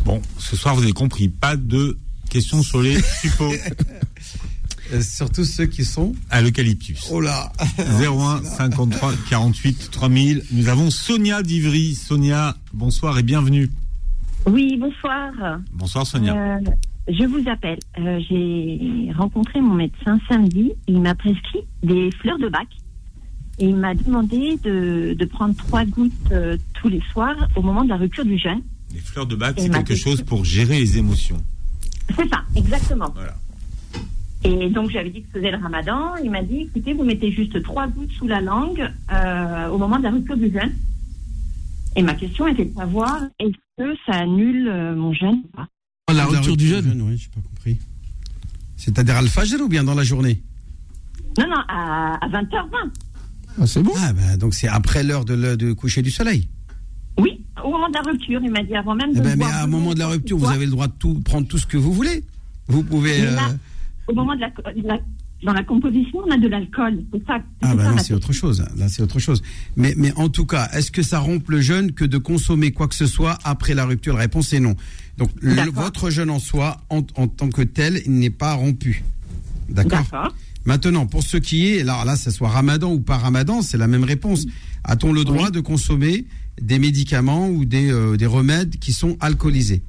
D: Bon, ce soir, vous avez compris, pas de questions sur les suppos.
F: Euh, surtout ceux qui sont
D: à l'eucalyptus.
F: Oh là
D: 01 53 48 3000. Nous avons Sonia d'Ivry. Sonia, bonsoir et bienvenue.
I: Oui, bonsoir.
D: Bonsoir Sonia.
I: Euh, je vous appelle. Euh, j'ai rencontré mon médecin samedi. Il m'a prescrit des fleurs de bac. Et il m'a demandé de, de, prendre trois gouttes euh, tous les soirs au moment de la rupture du jeûne.
D: Les fleurs de bac, c'est quelque chose pour gérer les émotions.
I: C'est ça, exactement. Voilà. Et donc j'avais dit que faisait le ramadan. Il m'a dit, écoutez, vous mettez juste trois gouttes sous la langue euh, au moment de la rupture du jeûne. Et ma question était de savoir, est-ce que ça annule mon jeûne ou pas?
C: La rupture du jeûne
F: Oui, j'ai pas compris. C'est-à-dire à al ou bien dans la journée?
I: Non, non, à, 20h20.
C: Ah, c'est bon
F: Ah, bah, donc c'est après l'heure de, de coucher du soleil
I: Oui, au moment de la rupture, il m'a dit avant même de.
F: Eh ben, mais à un moment de la rupture, vous avez le droit de tout, prendre tout ce que vous voulez. Vous pouvez. Euh,
I: au moment de la, dans la composition, on a de l'alcool. C'est ça.
F: Ah bah c'est autre chose. Là, c'est autre chose. Mais, mais en tout cas, est-ce que ça rompt le jeûne que de consommer quoi que ce soit après la rupture? La réponse est non. Donc votre jeûne en soi, en, tant que tel, n'est pas rompu. D'accord Maintenant, pour ce qui est, là, là, ce soit ramadan ou pas ramadan, c'est la même réponse. A-t-on le droit de consommer des médicaments ou des, euh, des remèdes qui sont alcoolisés?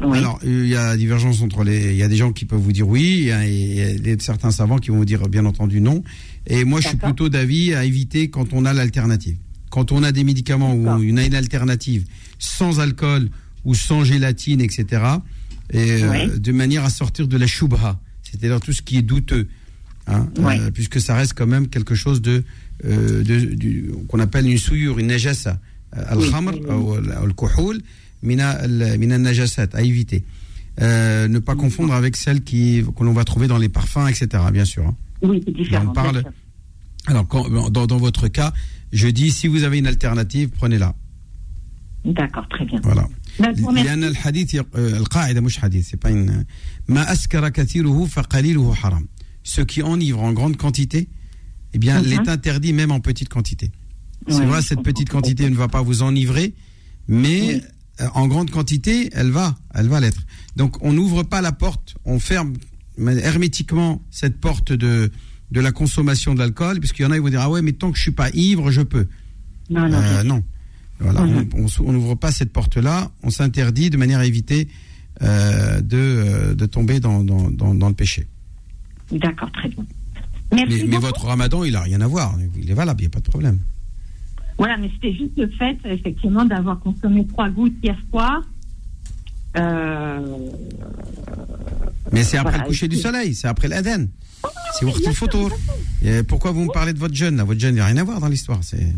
F: Alors, il y a divergence entre les. Il y a des gens qui peuvent vous dire oui, et a certains savants qui vont vous dire bien entendu non. Et moi, je suis plutôt d'avis à éviter quand on a l'alternative. Quand on a des médicaments ou une, une alternative sans alcool ou sans gélatine, etc. Et, euh, de manière à sortir de la shubha, c'est-à-dire tout ce qui est douteux, hein,
I: Ouais.
F: euh, puisque ça reste quand même quelque chose de, euh, de- qu'on appelle une souillure, une najasa. Al-khamr ou al- al-kuhul, mina najasat, à éviter. Ne pas confondre avec celle qui que l'on va trouver dans les parfums, etc. Bien sûr. hein.
I: Oui, c'est différent.
F: On parle-. Alors, quand- dans, dans votre cas, je dis si vous avez une alternative, prenez-la.
I: D'accord, très bien.
F: Voilà.
I: Ben, je vous remercie.
F: لأن الحديث يق- euh, القاعدة مش حديث c'est pas une ما أسكر كثيره فقليله حرام ce qui enivre en grande quantité eh bien
I: Mhm.
F: il est interdit même en petite quantité c'est
I: Ouais,
F: vrai
I: je
F: cette
I: comprends.
F: petite quantité ne va pas vous enivrer mais
I: Oui.
F: euh, en grande quantité elle va elle va l'être donc on n'ouvre pas la porte on ferme hermétiquement cette porte de de la consommation de l'alcool puisqu'il y en a qui vont dire ah ouais mais tant que je suis pas ivre je peux
I: Non, non,
F: euh,
I: bien sûr.
F: non. Voilà,
I: Mhm.
F: on- n'ouvre pas cette porte-là, on s'interdit de manière à éviter euh, de, euh, de tomber dans, dans, dans, dans le péché.
I: D'accord, très bien. Merci
F: Mais, mais votre ramadan, il a rien à voir, il est valable, il n'y a pas de problème.
I: Voilà, mais c'était juste le fait, effectivement, d'avoir consommé trois gouttes hier soir. Euh,
F: Mais c'est après
I: Voilà,
F: le coucher du soleil, c'est après l'Aden. C'est
I: oui,
F: votre
I: bien
F: photo. pourquoi vous me parlez de votre jeûne? Là Votre jeûne, il n'y a rien à voir dans l'histoire. C'est
I: c'est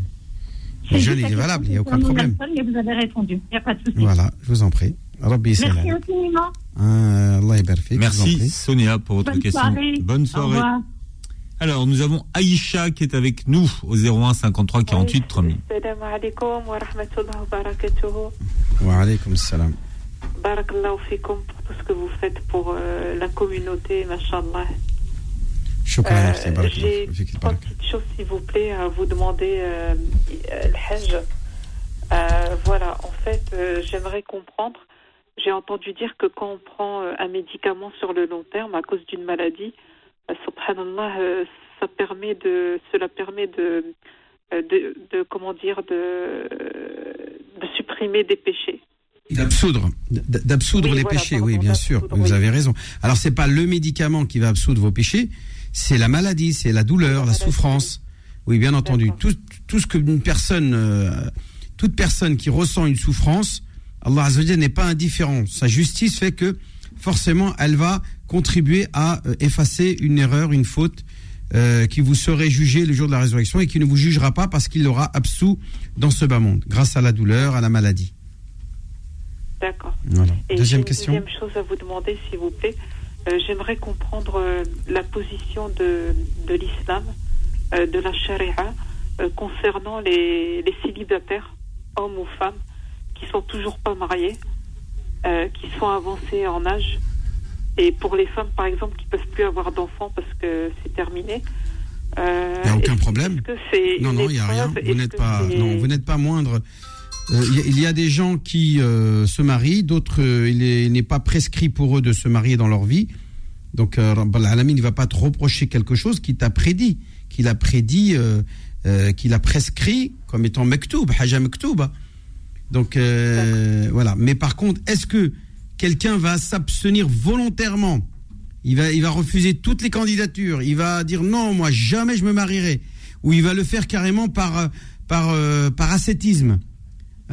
F: le jeune, il est valable, il n'y a aucun problème.
I: Mais vous avez répondu, il n'y a pas de souci.
F: Voilà, je vous en prie.
I: Merci infiniment.
F: Ah,
D: Merci Sonia pour votre
I: Bonne
D: question.
I: Soirée.
D: Bonne soirée. Alors, nous avons Aïcha qui est avec nous au 01 53 48 3000.
J: Assalamu alaikum wa rahmatullahi wa barakatuh.
F: Wa alaikum salam.
J: Barakallahu fikum pour tout ce que vous faites pour euh, la communauté, machallah. Euh, J'ai trois petites choses, s'il vous plaît, à vous demander. Euh, le Hajj. Euh, voilà, en fait, euh, j'aimerais comprendre. J'ai entendu dire que quand on prend euh, un médicament sur le long terme à cause d'une maladie, euh, subhanallah, ça permet de, cela permet de, de, de comment dire, de, de supprimer des péchés.
F: D'absoudre, d'absoudre
J: Oui,
F: les
J: voilà,
F: péchés,
J: pardon,
F: oui, bien sûr, vous
J: oui.
F: avez raison. Alors, c'est pas le médicament qui va absoudre vos péchés, c'est la maladie, c'est la douleur, la, souffrance. Oui, bien entendu. Tout, tout ce que une personne, euh, toute personne qui ressent une souffrance, Allah n'est pas indifférent. Sa justice fait que forcément, elle va contribuer à euh, effacer une erreur, une faute euh, qui vous serait jugée le jour de la résurrection et qui ne vous jugera pas parce qu'il l'aura absous dans ce bas monde, grâce à la douleur, à la maladie.
J: D'accord.
F: Voilà. Deuxième
J: une
F: question.
J: deuxième chose à vous demander, s'il vous plaît. Euh, J'aimerais comprendre euh, la position de, de l'islam, euh, de la charia, concernant les, les célibataires, hommes ou femmes, qui sont toujours pas mariés, qui sont avancés en âge, et pour les femmes, par exemple, qui peuvent plus avoir d'enfants parce que c'est terminé. Euh,
F: Il n'y a aucun problème.
J: que
F: Non, non, il n'y a rien. Vous n'êtes pas, non, vous n'êtes pas moindre. Euh, Il y, a- des gens qui euh, se marient, d'autres, euh, il est- il n'est pas prescrit pour eux de se marier dans leur vie. Donc, Rabbal Alamin ne va pas te reprocher quelque chose qu'il t'a prédit, qu'il a prédit, qu'il a prescrit comme étant mektoub, haja mektoub. Donc, voilà. Mais par contre, est-ce que quelqu'un va s'abstenir volontairement? Il va, il va refuser toutes les candidatures. Il va dire non, moi jamais je me marierai. Ou il va le faire carrément par par par ascétisme,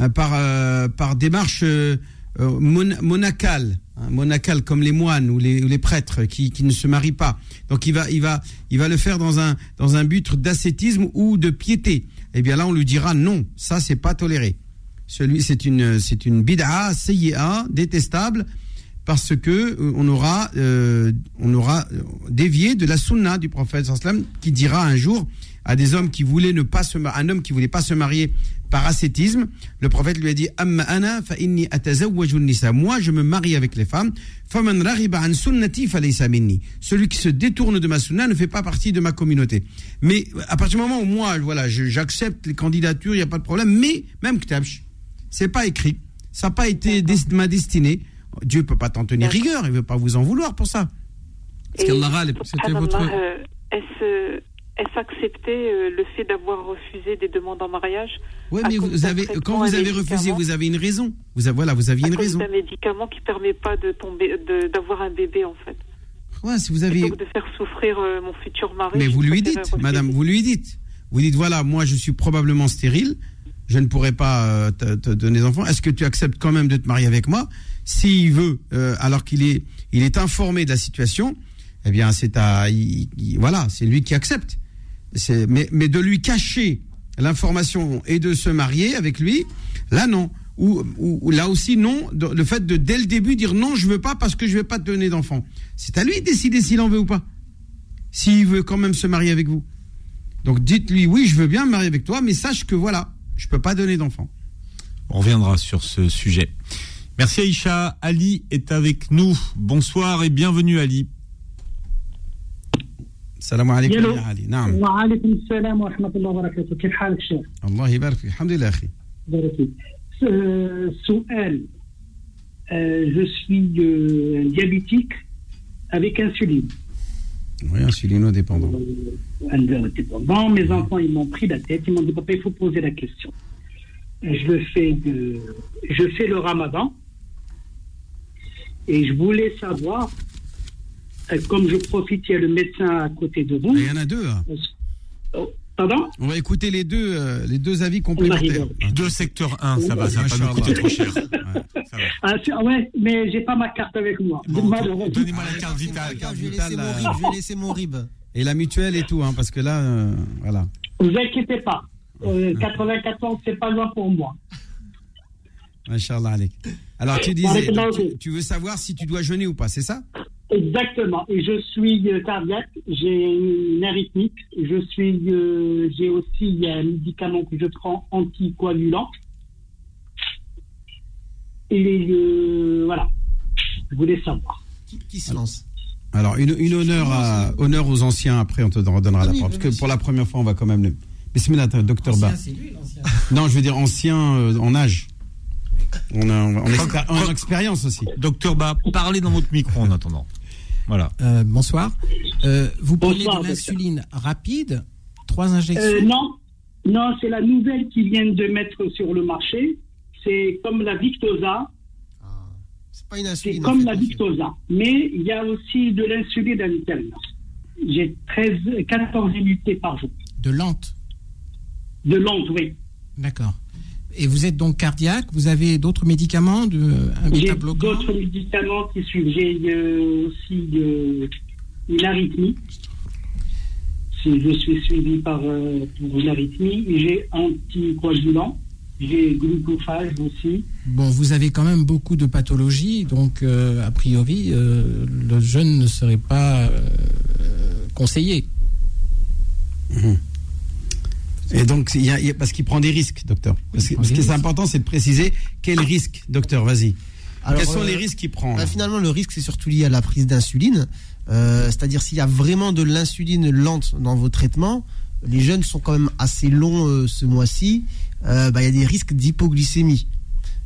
F: par euh, par démarche euh, euh, mon- monacale, hein, monacale comme les moines ou les, prêtres qui, qui ne se marient pas. Donc il va il va il va le faire dans un dans un but d'ascétisme ou de piété. Eh bien là on lui dira non, ça c'est pas toléré. Celui c'est une c'est une bid'a détestable parce que on aura on aura dévié de la sunna du prophète qui dira un jour à des hommes qui voulaient ne pas se un homme qui voulait pas se marier par ascétisme le prophète lui a dit amma ana fa inni nisa. Moi je me marie avec les femmes. Faman raghiba an sunnati minni. Celui qui se détourne de ma sunna ne fait pas partie de ma communauté. Mais à partir du moment où moi voilà j'accepte les candidatures il y a pas de problème. Mais même ktabsh c'est pas écrit. Ça n'a pas été ma destinée Dieu peut pas t'en tenir rigueur, il veut pas vous en vouloir pour ça. Parce qu'Allah c'était votre-
J: euh, Est-ce est-ce accepter euh, le fait d'avoir refusé des demandes en mariage
F: Oui, mais vous avez, quand vous
J: un
F: avez refusé, vous avez une raison. Vous avez, voilà, vous aviez
J: à
F: une
J: cause
F: raison.
J: d'un médicament qui permet pas de tomber, de- d'avoir un bébé en fait.
F: Ouais, si vous
J: Et
F: avez,
J: donc de faire souffrir euh, mon futur mari.
F: mais vous lui dites, madame, vous lui dites. Vous dites, voilà, moi je suis probablement stérile. je ne pourrai pas euh, te, te donner d'enfant. Est-ce que tu acceptes quand même de te marier avec moi? S'il veut, euh, alors qu'il est, il est informé de la situation, eh bien, c'est à, il- il- voilà, c'est lui qui accepte. Mais, de lui cacher l'information et de se marier avec lui, là non. Ou, là aussi non. le fait de dès le début dire non, je veux pas parce que je vais pas te donner d'enfant. C'est à lui de décider s'il en veut ou pas. S'il veut quand même se marier avec vous. Donc dites-lui oui, je veux bien me marier avec toi, mais sache que voilà, je peux pas donner d'enfant.
D: On reviendra sur ce sujet. Merci Aïcha. Ali est avec nous. Bonsoir et bienvenue Ali.
F: Salam alaikum
K: يلو.
F: ya Ali. Naam.
K: وعليكم السلام ورحمة الله وبركاته كيف حالك شيخ؟
F: Allah يبارك فيك. Alhamdulillah akhi.
K: بارك فيك. س- سؤال Euh, je suis euh, diabétique avec insuline.
F: Oui, insulino-dépendant.
K: Euh, Indépendant, mes enfants ils m'ont pris la tête, ils m'ont dit papa il faut poser la question. Et Je le fais, de- je fais le Ramadan et je voulais savoir, euh, comme je profite, il y a le médecin à côté de vous.
F: Il y en a deux. hein.
K: Oh, Pardon?
F: On va écouter les deux, euh, les deux avis complémentaires.
D: Deux secteurs 1, ça va, ça va pas nous coûter trop cher.
K: Ah, c'est- ah ouais, mais j'ai pas ma carte avec moi.
D: Donnez-moi la carte vitale.
E: Je vais laisser mon rib, je vais laisser mon rib.
F: Et la mutuelle et tout, hein, parce que là, euh, voilà.
K: Vous inquiétez pas. Euh, 94, c'est pas loin pour moi.
F: Machallah alik. Alors tu disais, tu veux savoir si tu dois jeûner ou pas, c'est ça?
K: Exactement. Et je suis euh, cardiaque, j'ai une arythmique, je suis, euh, j'ai aussi un médicament que je prends anticoagulant. Et euh, voilà, je voulais savoir.
E: Qui se lance?
F: Alors une, une honneur, à, honneur aux anciens, après on te redonnera la parole. Parce que pour la première fois, on va quand même... Le... Bismillah, docteur Ba.
G: c'est lui, l'ancien.
F: Non, je veux dire ancien euh, en âge. On a, on a on a expérience aussi.
D: Docteur Ba, parlez dans votre micro en attendant. Voilà.
G: Euh, bonsoir. Euh, vous prenez
K: Bonsoir,
G: de l'insuline rapide, trois injections.
K: Euh, non, non, c'est la nouvelle qu'ils viennent de mettre sur le marché. C'est comme la Victoza.
E: C'est pas une
K: C'est
E: insuline.
K: comme
E: en fait,
K: la. Victoza. Mais il y a aussi de l'insuline à l'intérieur. J'ai 13, 14 unités par jour.
G: De lente.
K: De lente, oui.
G: D'accord. Et vous êtes donc cardiaque, vous avez d'autres médicaments, de, un
K: J'ai d'autres médicaments qui suivent. J'ai euh, aussi euh, une arythmie. Si je suis suivi par euh, pour une arythmie, j'ai anticoagulant, j'ai glucophage aussi.
G: Bon, vous avez quand même beaucoup de pathologies, donc euh, a priori, euh, le jeûne ne serait pas euh, conseillé.
F: Et donc, il y a, parce qu'il prend des risques, docteur. Parce que, ce qui est important, c'est de préciser quel risque, docteur, vas-y. Quels sont
E: euh,
F: les risques qu'il prend
E: Bah, finalement, le risque, c'est surtout lié à la prise d'insuline. Euh, C'est-à-dire, s'il y a vraiment de l'insuline lente dans vos traitements, les jeunes sont quand même assez longs euh, ce mois-ci. Bah, Il y a des risques d'hypoglycémie.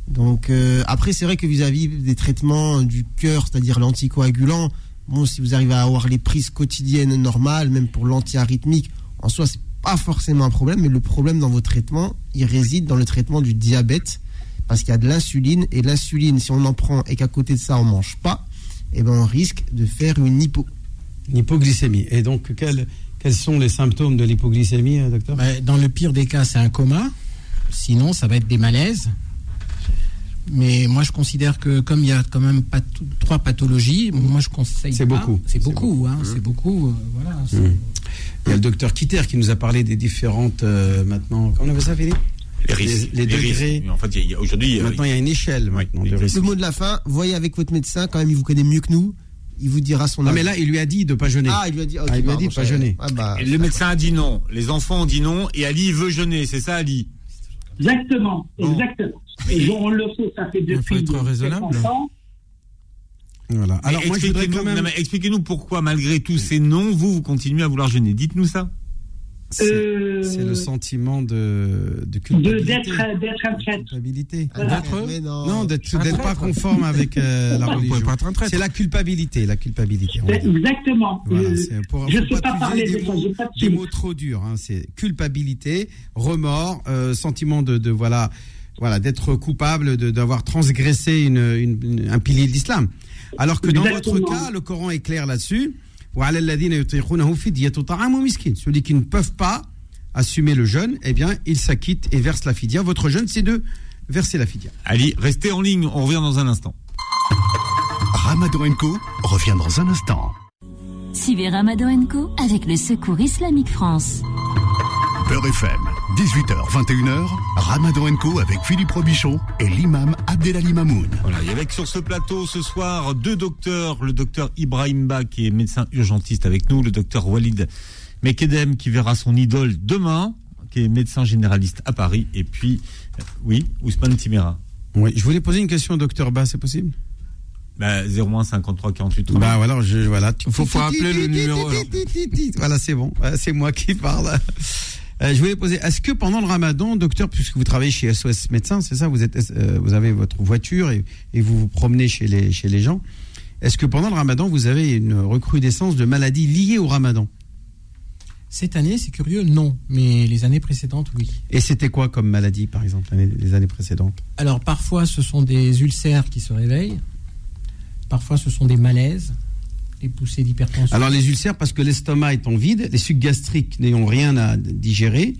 E: Donc, après, c'est vrai que vis-à-vis des traitements du cœur, c'est-à-dire l'anticoagulant, bon, si vous arrivez à avoir les prises quotidiennes normales, même pour l'antiarythmique, en soi, c'est pas forcément un problème, mais le problème dans vos traitements, il réside dans le traitement du diabète, parce qu'il y a de l'insuline, et l'insuline, si on en prend et qu'à côté de ça, on mange pas, eh ben, on risque de faire une hypo.
F: Une hypoglycémie. Et donc, quels, quels sont les symptômes de l'hypoglycémie, euh, docteur?
G: Bah, dans le pire des cas, c'est un coma. Sinon, ça va être des malaises. Mais moi, je considère que comme il y a quand même pas trois pathologies, moi, je conseille.
F: C'est
G: pas.
F: beaucoup.
G: C'est beaucoup. hein, C'est beaucoup. euh, voilà. c'est-
F: Mmh. Il y a le docteur Kitter qui nous a parlé des différentes, euh, maintenant, comment on appelle ça, Philippe?
D: Les risques.
F: Les, les degrés.
D: En fait, aujourd'hui,
F: Maintenant, il y a une échelle maintenant de.
E: Le mot de la fin, voyez avec votre médecin, quand même, il vous connaît mieux que nous, il vous dira son
F: Non,
E: avis.
F: mais là, il lui a dit de pas jeûner.
E: Ah, il lui a dit, ok,
F: Ah, il lui a
E: pardon,
F: dit de pas
E: je-
F: jeûner.
E: Ah, bah,
D: et le médecin a dit non, les enfants ont dit non, et Ali veut jeûner, c'est ça Ali?
K: Exactement,
D: Bon.
K: exactement. Et on le fait, ça fait
C: Il faut
K: depuis
C: être raisonnable.
K: 50 ans.
F: Voilà.
D: Mais
F: Alors, moi, je voudrais
D: expliquez-nous-
F: quand même.
D: expliquez-nous pourquoi, malgré tous ces non, vous, vous continuez à vouloir jeûner. Dites-nous ça.
F: C'est
K: Euh,
F: le sentiment de, culpabilité.
K: D'être d'être un traître.
F: culpabilité.
K: Voilà.
E: non.
F: Non, d'être pas conforme avec euh, la religion.
C: pas être un traître.
F: C'est la culpabilité, la culpabilité.
K: Exactement.
F: Voilà,
K: Euh,
F: pour,
K: je ne sais pas parler
F: des
K: de ça,
F: mots,
K: pas de
F: des mots trop durs. hein. C'est culpabilité, remords, euh, sentiment de, de voilà, voilà, d'être coupable d'avoir transgressé une, un pilier de l'islam. Alors que dans votre cas, le Coran est clair là-dessus. Celui qui ne peuvent pas assumer le jeûne, eh bien, il s'acquitte et verse la fidia. Votre jeûne, c'est de verser la fidia.
D: Allez, restez en ligne, on revient dans un instant.
B: Ramadan Co revient dans un instant.
A: Suivez Ramadan Co avec le Secours Islamique France.
B: Beurre FM, 18h, 21h, Ramadan Co avec Philippe Robichon et l'imam Abdelali Mamoun.
D: Voilà, et avec sur ce plateau ce soir deux docteurs, le docteur Ibrahim Ba qui est médecin urgentiste avec nous, le docteur Walid Mekedem qui verra son idole demain, qui est médecin généraliste à Paris, et puis, euh, oui, Ousmane Timera.
F: Oui, je voulais poser une question au docteur Ba, c'est possible?
D: Bah, 01 53 48
F: Bah voilà, je, voilà.
C: Il faut, faut appeler le numéro.
F: Voilà, c'est bon. Voilà, C'est moi qui parle. Euh, je voulais poser, est-ce que pendant le ramadan, docteur, puisque vous travaillez chez SOS Médecins, c'est ça, vous, êtes, euh, vous avez votre voiture et, et vous vous promenez chez les, chez les gens, est-ce que pendant le ramadan, vous avez une recrudescence de maladies liées au ramadan?
G: Cette année, c'est curieux, non. Mais les années précédentes, oui.
F: Et c'était quoi comme maladie, par exemple, les années précédentes?
G: Alors, parfois, ce sont des ulcères qui se réveillent. Parfois, ce sont des malaises, des poussées d'hypertension.
F: Alors les ulcères, parce que l'estomac étant vide, les sucs gastriques n'ayant rien à digérer,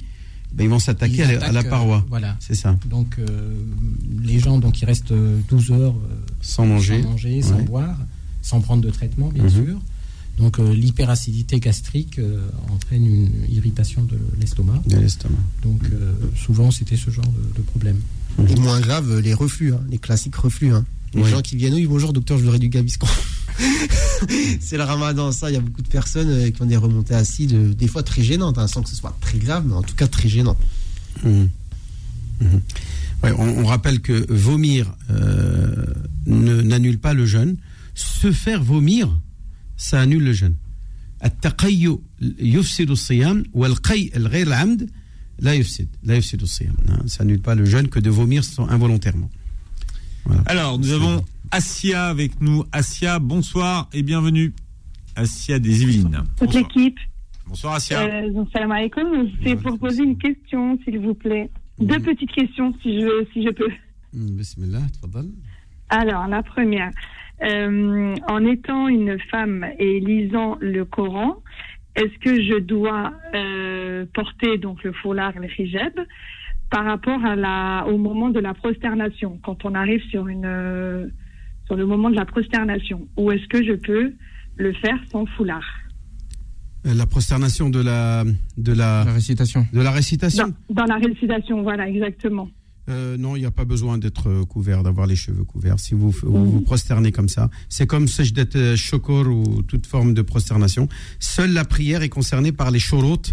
F: ben, ils vont s'attaquer
G: Ils
F: à, la- à la
G: attaquent,
F: paroi.
G: euh, voilà.
F: C'est ça.
G: Donc, euh, les gens donc, qui restent euh, 12 heures euh,
F: Sans manger.
G: sans, manger, sans
F: Ouais.
G: boire, sans prendre de traitement, bien
F: Mhm.
G: sûr. Donc, euh, l'hyperacidité gastrique euh, entraîne une irritation de l'estomac.
F: De l'estomac.
G: Donc, euh, souvent, c'était ce genre de, de problème.
E: Et moins grave, les reflux, hein, les classiques reflux. hein. Les
F: Oui.
E: gens qui viennent, oui, bonjour docteur, je voudrais du gaviscon. c'est le ramadan, ça. Il y a beaucoup de personnes euh, qui ont des remontées acides, euh, des fois très gênantes, hein, sans que ce soit très grave, mais en tout cas très gênant.
F: Mmh. Mmh. On, rappelle que vomir euh, n'annule pas le jeûne. Se faire vomir, ça annule le jeûne. Ça annule pas le jeûne que de vomir involontairement.
D: Alors, nous avons Asia avec nous. Asia, bonsoir et bienvenue. Asia des Yvelines.
L: Toute
D: Bonsoir.
L: l'équipe.
D: Bonsoir Asia.
L: Euh, salam alaikum. C'est pour poser une question, s'il vous plaît. Deux petites questions, si je, si je peux.
F: Mm, Bismillah, tfadal.
L: Alors, la première. Euh, en étant une femme et lisant le Coran, est-ce que je dois euh, porter donc le foulard, le hijab, par rapport à la, au moment de la prosternation, quand on arrive sur une, euh, sur le moment de la prosternation, ou est-ce que je peux le faire sans foulard
F: Euh, La prosternation de la de la,
C: récitation.
F: De la récitation.
L: dans, dans la récitation, voilà, exactement.
F: Euh, non, il n'y a pas besoin d'être euh, couvert, d'avoir les cheveux couverts. Si vous vous, vous prosternez comme ça, c'est comme sajdat shokor ou toute forme de prosternation. Seule la prière est concernée par les shurut,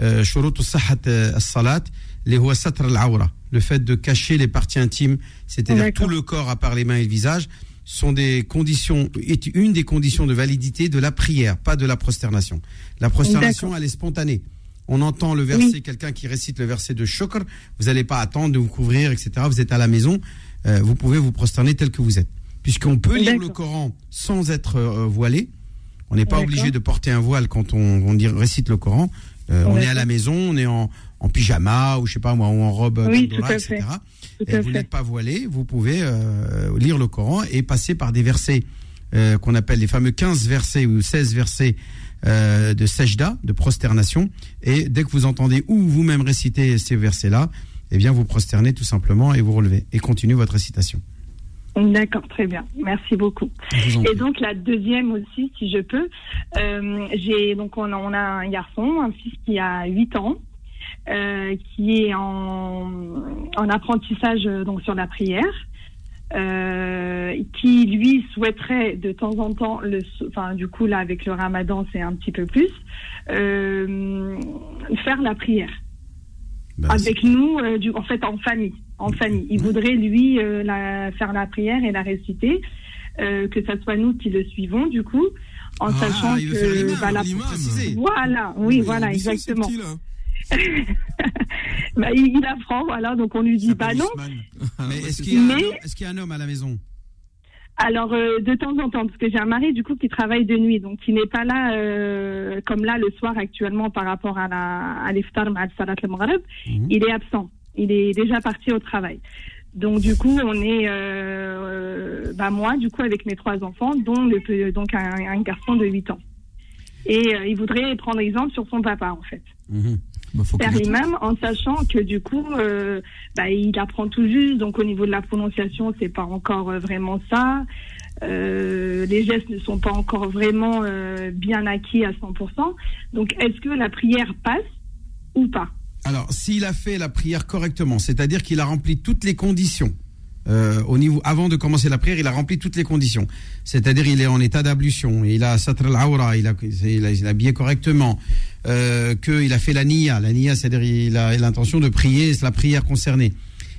F: euh, shurut sahat salat, les huwa satr al-awra, le fait de cacher les parties intimes, c'est-à-dire tout le corps à part les mains et le visage, sont des conditions, est une des conditions de validité de la prière, pas de la prosternation. La prosternation, elle est spontanée. On entend le verset,
L: Oui.
F: quelqu'un qui récite le verset de Shokr, vous n'allez pas attendre de vous couvrir, etc. Vous êtes à la maison, euh, vous pouvez vous prosterner tel que vous êtes. Puisqu'on peut lire le. Coran sans être euh, voilé, on n'est pas obligé de porter un voile quand on, on dit- récite le Coran. Euh, on est à la maison, on est en, en pyjama ou je sais pas moi, ou en robe
L: Oui,
F: d'Andorra,
L: tout à
F: etc.
L: Tout
F: Et
L: à
F: vous n'êtes pas voilé, vous pouvez euh, lire le Coran et passer par des versets euh, qu'on appelle les fameux 15 versets ou 16 versets euh, de sajda, de prosternation. Et dès que vous entendez ou vous-même réciter ces versets-là, eh bien vous prosternez tout simplement et vous relevez et continuez votre récitation.
L: D'accord, très bien. Merci beaucoup. Et donc la deuxième aussi, si je peux, euh, j'ai donc on a, on a un garçon, un fils qui a 8 ans, euh, qui est en, en apprentissage euh, donc sur la prière, euh, qui lui souhaiterait de temps en temps, le, enfin du coup là avec le Ramadan c'est un petit peu plus, euh, faire la prière
F: Bah,
L: avec nous, du, en fait, en famille. En famille. Il voudrait, lui, la, faire la prière et la réciter, que ce soit nous qui le suivons, du coup, en
F: Ah,
L: sachant que. bah, la-. Voilà, oui, voilà, exactement. Bah, il, il apprend, voilà, donc on lui dit, bah non.
F: Mais est-ce qu'il y, a un
L: Mais-
F: homme- est-ce qu'il y a un homme à la maison?
L: Alors, euh, de temps en temps, parce que j'ai un mari, du coup, qui travaille de nuit, donc qui n'est pas là, euh, comme là, le soir, actuellement, par rapport à la, à l'iftar, à salat al-maghrib,
F: Mhm.
L: il est absent. Il est déjà parti au travail. Donc, du coup, on est, euh, euh, bah, moi, du coup, avec mes trois enfants, dont le, donc un, un garçon de 8 ans. Et euh, il voudrait prendre exemple sur son papa, en fait.
F: Mhm.
C: Bah,
L: faire
C: qu'il
L: imam en sachant que du coup, euh, bah, il apprend tout juste. Donc au niveau de la prononciation, c'est pas encore euh, vraiment ça. Euh, les gestes ne sont pas encore vraiment euh, bien acquis à 100%. Donc est-ce que la prière passe ou pas?
F: Alors, s'il a fait la prière correctement, c'est-à-dire qu'il a rempli toutes les conditions, euh, au niveau, avant de commencer la prière, il a rempli toutes les conditions. C'est-à-dire, il est en état d'ablution, il a satr al-awra, il a, il a, il a habillé correctement, euh, qu'il a fait la niya. La niya, c'est-à-dire, il a l'intention de prier, c'est la prière concernée.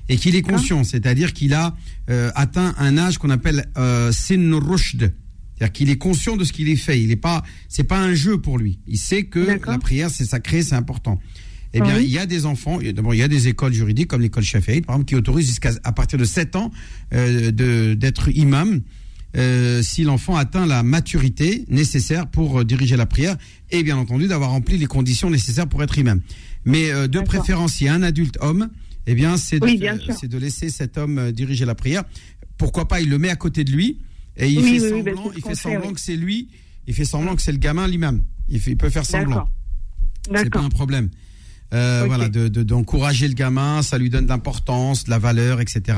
F: Et qu'il est conscient, c'est-à-dire qu'il a euh, atteint un âge qu'on appelle euh, sin rushd. C'est-à-dire qu'il est conscient de ce qu'il est fait. Il est pas, c'est pas un jeu pour lui. Il sait que la prière, c'est sacré, c'est important. Eh bien,
L: Oui.
F: il y a des enfants, d'abord, il y a des écoles juridiques comme l'école Shafi'ite, par exemple, qui autorisent jusqu'à à partir de 7 ans euh, d'être imam euh, si l'enfant atteint la maturité nécessaire pour euh, diriger la prière et bien entendu d'avoir rempli les conditions nécessaires pour être imam. Mais euh, de préférence, s'il y a un adulte homme, eh bien, c'est de,
L: Oui,
F: laisser cet homme diriger la prière. Pourquoi pas, il le met à côté de lui et il
L: Oui,
F: fait
L: oui, oui,
F: semblant,
L: bah,
F: il fait semblant que c'est lui, il fait semblant que c'est le gamin l'imam. Il, il peut faire semblant.
L: D'accord.
F: C'est pas un problème. Euh. Voilà, de- de- d'encourager le gamin, ça lui donne de l'importance, de la valeur, etc.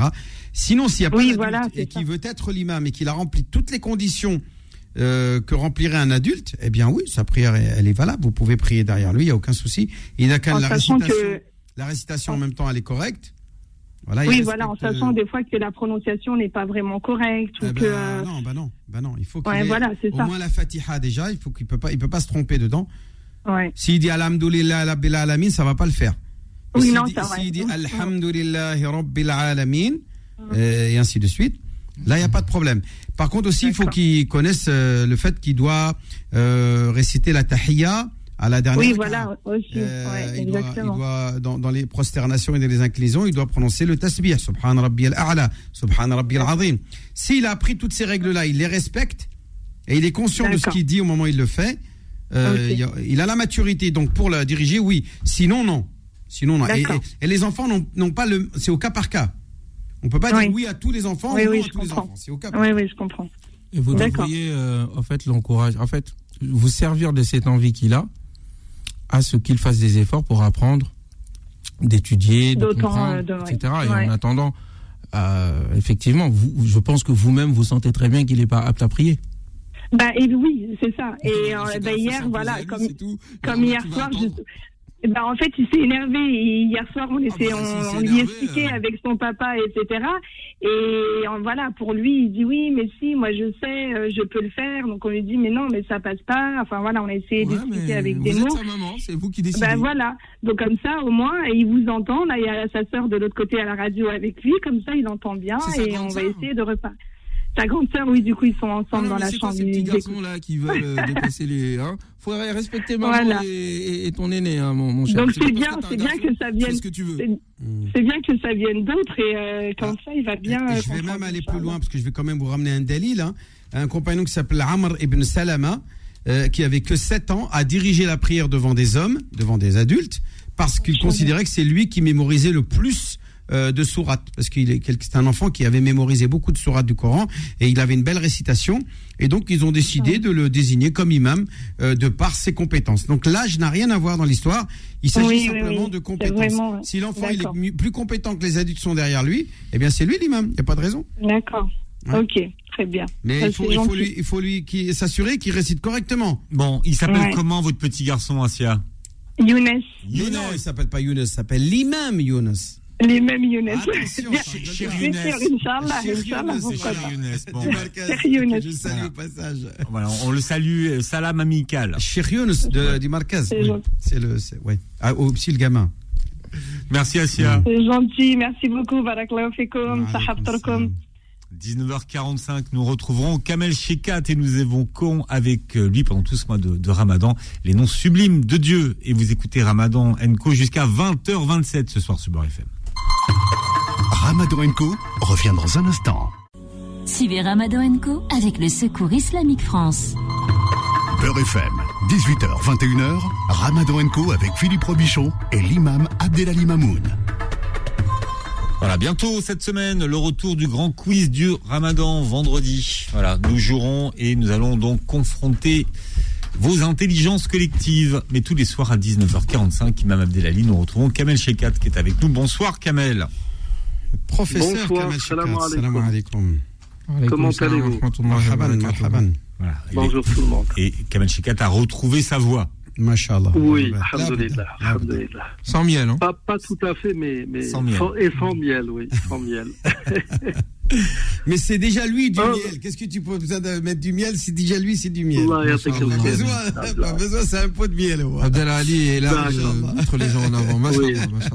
F: Sinon, s'il n'y a pas
L: Oui, voilà,
F: et qui veut être l'imam et qu'il a rempli toutes les conditions euh, que remplirait un adulte, eh bien oui, sa prière, elle, est valable. Vous pouvez prier derrière lui, il n'y a aucun souci. Il n'a qu'à la récitation.
L: que-
F: La récitation en même temps, elle est correcte. Voilà, il
L: oui, voilà, en
F: euh,
L: sachant des fois que la prononciation n'est pas vraiment correcte ou
F: eh
L: que.
F: ben,
L: euh,
F: non, bah non, bah non, il faut qu'il
L: Ouais, voilà,
F: au
L: ça.
F: moins la Fatiha déjà. Il faut qu'il peut pas, il peut pas se tromper dedans.
L: Ouais.
F: S'il dit Alhamdulillah Rabbil Alamin, ça va pas le faire.
L: Oui,
F: S'il
L: non,
F: dit-. S'il dit. Alhamdulillah Rabbil Alamin, euh, et ainsi de suite, là, il n'y a pas de problème. Par contre, aussi, il faut qu'il connaisse euh, le fait qu'il doit euh, réciter la tahiyya à la dernière
L: Oui, voilà, aussi.
F: Euh,
L: ouais,
F: il doit, il
L: exactement.
F: doit- dans, dans les prosternations et dans les inclinaisons, il doit prononcer le tasbih, Subhan Rabbi al-A'la, Subhan Rabbi al-Azim. S'il a appris toutes ces règles-là, il les respecte et il est conscient de ce qu'il dit au moment où il le fait. Euh,
L: Ok.
F: il, a, il a la maturité, donc pour la diriger, oui. Sinon, non. Sinon, non. Et,
L: D'accord.
F: et- et les enfants n'ont pas le. C'est au cas par cas. On peut pas
L: Oui.
F: dire oui à tous les enfants
L: Oui,
F: ou non
L: oui,
F: à
L: je
F: tous les
L: comprends.
F: enfants. C'est au cas par
L: Oui,
F: cas.
L: oui, je comprends.
C: Et vous devriez, euh, en fait, l'encourager. En fait, vous servir de cette envie qu'il a à ce qu'il fasse des efforts pour apprendre, d'étudier, de comprendre,
L: euh, de-
C: etc. Et
L: Ouais.
C: en attendant, euh, effectivement, vous, je pense que vous-même, vous sentez très bien qu'il n'est pas apte à prier.
L: Bah, et oui, c'est ça. Et euh, bah, hier, voilà, comme,
C: tout.
L: hier soir, je- ben, en fait, il s'est énervé. Et hier soir, on, était,
C: bah, s'il
L: on, lui expliquait
C: euh.
L: avec son papa, etc. Et voilà, pour lui, il dit oui, mais si, moi je sais, euh, je peux le faire. Donc on lui dit, mais non, mais ça passe pas. Enfin voilà, on a essayé
C: Ouais,
L: d'expliquer avec
C: vous
L: des
C: êtes
L: mots.
C: sa maman, c'est vous qui décidez.
L: Ben voilà. Donc comme ça, au moins, il vous entend. Là, il y a sa sœur de l'autre côté à la radio avec lui. Comme ça, il entend bien et on va essayer de repartir. Sa grande sœur, oui, du coup, ils sont
C: Ah
L: ensemble
C: non,
L: dans la
C: c'est
L: chambre.
C: ces petits
L: Ils
C: garçons
L: écoutent.
C: là qui veulent euh, dépasser les. Hein? Faudrait respecter maman
L: Voilà.
C: et, et- et ton aîné, hein, mon, mon cher.
L: Donc c'est bien, c'est bien que ça vienne.
C: ce que tu veux.
L: c'est-. C'est bien que ça vienne d'autres et euh, comme ça, il va bien.
F: Et
L: euh,
F: je vais même aller plus loin parce que je vais quand même vous ramener un dalil. hein. Un compagnon qui s'appelle Amr ibn Salama, euh, qui avait que 7 ans, a dirigé la prière devant des hommes, devant des adultes, parce qu'il considérait que c'est lui qui mémorisait le plus euh, de sourates. Parce qu'il est c'est un enfant qui avait mémorisé beaucoup de sourates du Coran et il avait une belle récitation. Et donc ils ont décidé de le désigner comme imam euh, de par ses compétences. Donc l'âge n'a rien à voir dans l'histoire. Il s'agit
L: Oui,
F: simplement
L: oui.
F: de compétences.
L: vraiment-
F: Si l'enfant il est plus compétent que les adultes sont derrière lui, eh bien c'est lui l'imam. Il n'y a pas de raison.
L: D'accord.
F: Ouais.
L: Ok, très bien.
F: Mais
L: Ça,
F: il faut, il faut lui, il faut lui qui- s'assurer qu'il récite correctement.
D: Bon, il s'appelle
L: Ouais.
D: comment votre petit garçon, Asia?
L: Younes,
F: Mais non, il s'appelle pas Younes, il s'appelle l'imam Younes.
L: Les mêmes Younes.
F: Cher-
D: Younes.
F: Younes, Je salue au passage.
D: Voilà, on, le salue, euh, salam amical.
F: Cher Younes de, du Markaz.
L: C'est
F: le, ouais. Ah, au psy le gamin.
D: Merci Asia.
L: C'est gentil, merci beaucoup. Barakallahu sahabtarkoum.
D: 19h45, nous retrouverons Kamel Shekat et nous évoquons avec euh, lui pendant tout ce mois de, de Ramadan les noms sublimes de Dieu. Et vous écoutez Ramadan Co jusqu'à 20h27 ce soir sur Beurre FM.
B: Ramadan Co revient dans un instant.
A: Suivez Ramadan Co avec le Secours Islamique France.
B: Beurre FM, 18h, 21h, Ramadan Co avec Philippe Robichon et l'imam Abdelali Mamoun.
D: Voilà, bientôt cette semaine, le retour du grand quiz du Ramadan vendredi. Voilà, nous jouerons et nous allons donc confronter vos intelligences collectives. Mais tous les soirs à 19h45, Imam Abdelali, nous retrouvons Kamel Shekat qui est avec nous. Bonsoir Kamel.
F: Professeur
M: Bonsoir, salam alaikum. Comment allez-vous. Bonjour tout le monde.
D: Et Kamel Shekat a retrouvé sa voix.
F: Mashallah.
M: Oui, alhamdulillah.
C: Sans miel, hein
M: Pas, pas tout à fait, mais, mais
D: Sans miel.
M: et sans miel, oui, sans miel.
F: Mais c'est déjà lui du
M: Ah.
F: miel. Qu'est-ce que tu peux besoin de mettre du miel C'est déjà lui, c'est du miel. Pas besoin, pas besoin, c'est un pot de miel. ouais.
C: Abdelali est là
M: D'accord.
C: de mettre les gens en avant.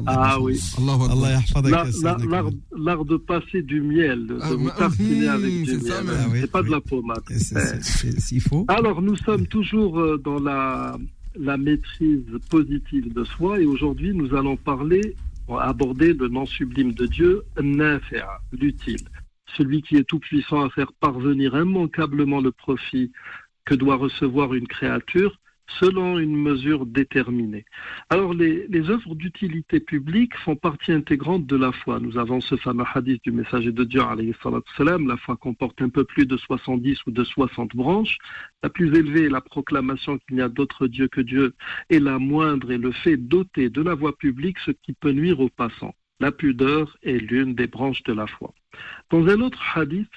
M: Ah oui. L'art l'art de passer du miel, de,
C: Ah,
M: vous
C: bah,
M: tartiner
C: hum,
M: avec du
C: c'est ça
M: miel.
F: Ah
M: c'est pas
F: oui.
M: de la pommade.
F: Et c'est- c'est- c'est- S'il faut.
M: Alors, nous sommes toujours euh, dans la, la maîtrise positive de soi et aujourd'hui, nous allons parler, aborder le nom sublime de Dieu, l'utile. Celui qui est tout puissant à faire parvenir immanquablement le profit que doit recevoir une créature selon une mesure déterminée. Alors, les, les œuvres d'utilité publique font partie intégrante de la foi. Nous avons ce fameux hadith du messager de Dieu, salam, la foi comporte un peu plus de 70 ou de 60 branches. La plus élevée est la proclamation qu'il n'y a d'autre Dieu que Dieu, et la moindre est le fait d'ôter de la voie publique ce qui peut nuire aux passants. La pudeur est l'une des branches de la foi. Dans un autre hadith,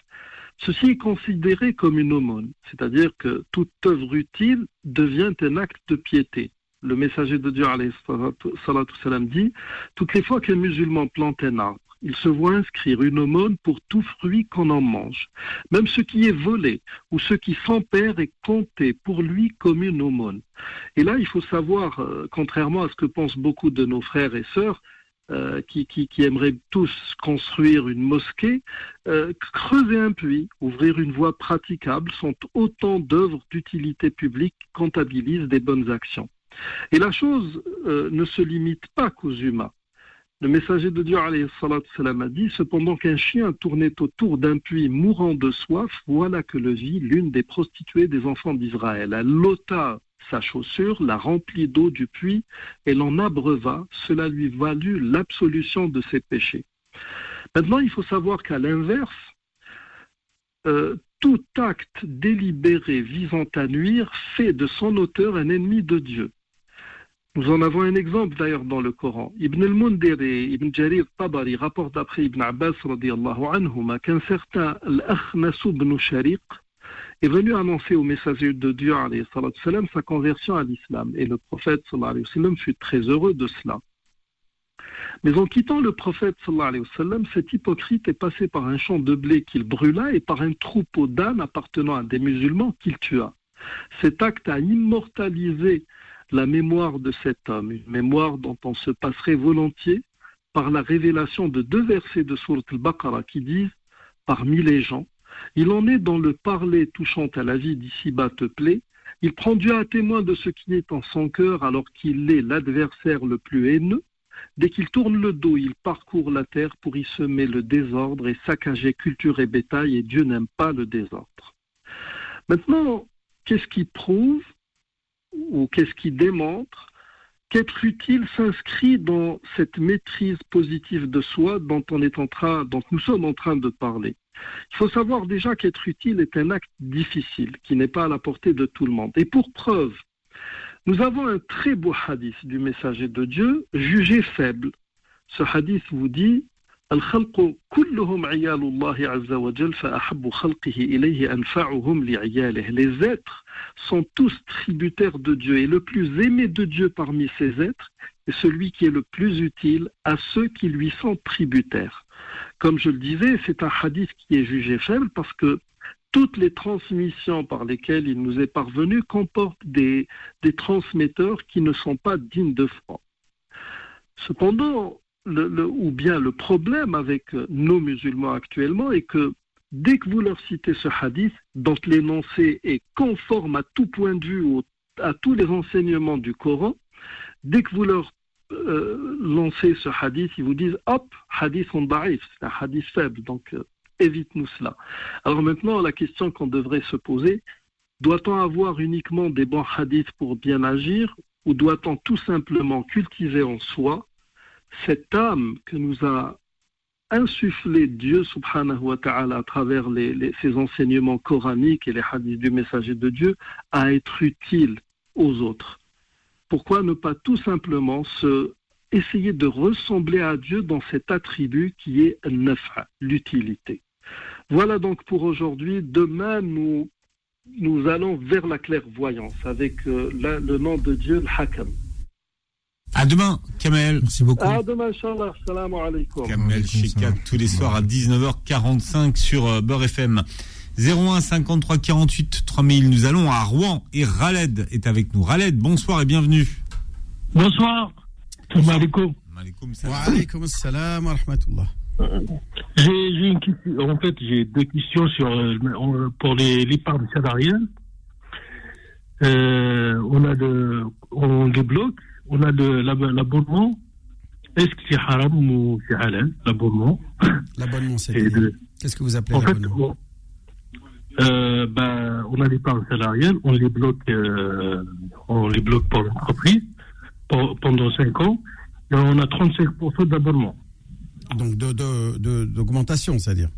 M: ceci est considéré comme une aumône, c'est-à-dire que toute œuvre utile devient un acte de piété. Le messager de Dieu, salam, dit Toutes les fois qu'un musulman plante un arbre, il se voit inscrire une aumône pour tout fruit qu'on en mange. Même ce qui est volé ou ce qui s'empère est compté pour lui comme une aumône. Et là, il faut savoir, euh, contrairement à ce que pensent beaucoup de nos frères et sœurs, euh, qui, aimeraient tous construire une mosquée, euh, creuser un puits, ouvrir une voie praticable sont autant d'œuvres d'utilité publique comptabilisent des bonnes actions. Et la chose euh, ne se limite pas qu'aux humains. Le messager de Dieu salam, a dit Cependant qu'un chien tournait autour d'un puits mourant de soif, voilà que le vit l'une des prostituées des enfants d'Israël. Elle sa chaussure, la remplit d'eau du puits et l'en abreuva. Cela lui valut l'absolution de ses péchés. Maintenant, il faut savoir qu'à l'inverse, euh, tout acte délibéré visant à nuire fait de son auteur un ennemi de Dieu. Nous en avons un exemple d'ailleurs dans le Coran. Ibn al-Mundir et Ibn Jarir Tabari rapportent d'après Ibn Abbas qu'un certain Al-Akhnas ibn Shariq est venu annoncer au messager de Dieu sa conversion à l'islam. Et le prophète fut très heureux de cela. Mais en quittant le prophète sallam, cet hypocrite est passé par un champ de blé qu'il brûla et par un troupeau d'ânes appartenant à des musulmans qu'il tua. Cet acte a immortalisé la mémoire de cet homme, une mémoire dont on se passerait volontiers par la révélation de deux versets de Surat al-Baqarah qui disent Parmi les gens, il en est dans le parler touchant à la vie d'ici-bas te plaît, il prend Dieu à témoin de ce qui est en son cœur alors qu'il est l'adversaire le plus haineux. Dès qu'il tourne le dos, il parcourt la terre pour y semer le désordre et saccager culture et bétail, et Dieu n'aime pas le désordre. Maintenant, qu'est-ce qui prouve ou qu'est-ce qui démontre qu'être utile s'inscrit dans cette maîtrise positive de soi dont, on est en train, dont nous sommes en train de parler? Il faut savoir déjà qu'être utile est un acte difficile, qui n'est pas à la portée de tout le monde. Et pour preuve, nous avons un très beau hadith du messager de Dieu, jugé faible. Ce hadith vous dit الخلق كلهم عيال الله عز وجل فأحب خلقه إليه أنفعهم لعياله Les êtres sont tous tributaires de Dieu et le plus aimé de Dieu parmi ces êtres est celui qui est le plus utile à ceux qui lui sont tributaires. Comme je le disais, c'est un hadith qui est jugé faible parce que toutes les transmissions par lesquelles il nous est parvenu comportent des, des transmetteurs qui ne sont pas dignes de foi. Cependant, ou bien le problème avec nos musulmans actuellement est que dès que vous leur citez ce hadith, dont l'énoncé est conforme à tout point de vue, à tous les enseignements du Coran, dès que vous leur euh, lancez ce hadith, ils vous disent hop, hadith on da'if, c'est un hadith faible, donc euh, évite-nous cela. Alors maintenant, la question qu'on devrait se poser, doit-on avoir uniquement des bons hadiths pour bien agir, ou doit-on tout simplement cultiver en soi cette âme que nous a insuffler Dieu subhanahu wa ta'ala à travers les- ses enseignements coraniques et les hadiths du messager de Dieu à être utile aux autres? Pourquoi ne pas tout simplement se essayer de ressembler à Dieu dans cet attribut qui est nafa, l'utilité. Voilà donc pour aujourd'hui. Demain, nous, nous allons vers la clairvoyance avec euh, la- le nom de Dieu, le Hakam.
D: À demain, Kamel.
C: Merci beaucoup.
M: À demain, Inch'Allah. Salam alaikum.
D: Kamel Shekat tous les soirs à 19h45 sur euh, Beurre FM. 01 53 48 3000. Nous allons à Rouen et Raled est avec nous. Raled, bonsoir et bienvenue.
N: Bonsoir. Salam alaikum.
F: Wa alaykum assalam wa rahmatullah.
N: J'ai j'ai une question. En fait, j'ai deux questions sur euh, en- pour les l'épargne salariale. Euh, on a le, on les bloque. On a l'abonnement. Est-ce que c'est haram ou c'est halal l'abonnement?
F: L'abonnement, c'est Qu'est-ce que vous appelez l'abonnement?
N: on, euh, ben, on a l'épargne salariale, on les bloque, euh, on les bloque pour l'entreprise pendant 5 ans, et on a 35% d'abonnement.
F: Donc de- de- de- d'augmentation, c'est-à-dire?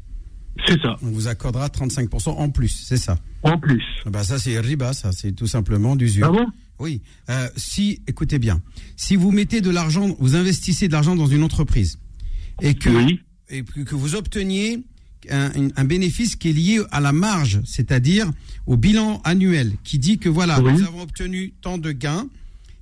N: C'est ça.
F: On vous accordera 35% en plus, c'est ça?
N: En plus.
F: bah Ça, c'est riba, ça, c'est tout simplement d'usure.
N: Ah bon?
F: Oui. Euh, si, écoutez bien, si vous mettez de l'argent, vous investissez de l'argent dans une entreprise et que, et que vous obteniez un, bénéfice qui est lié à la marge, c'est-à-dire au bilan annuel, qui dit que voilà, nous avons obtenu tant de gains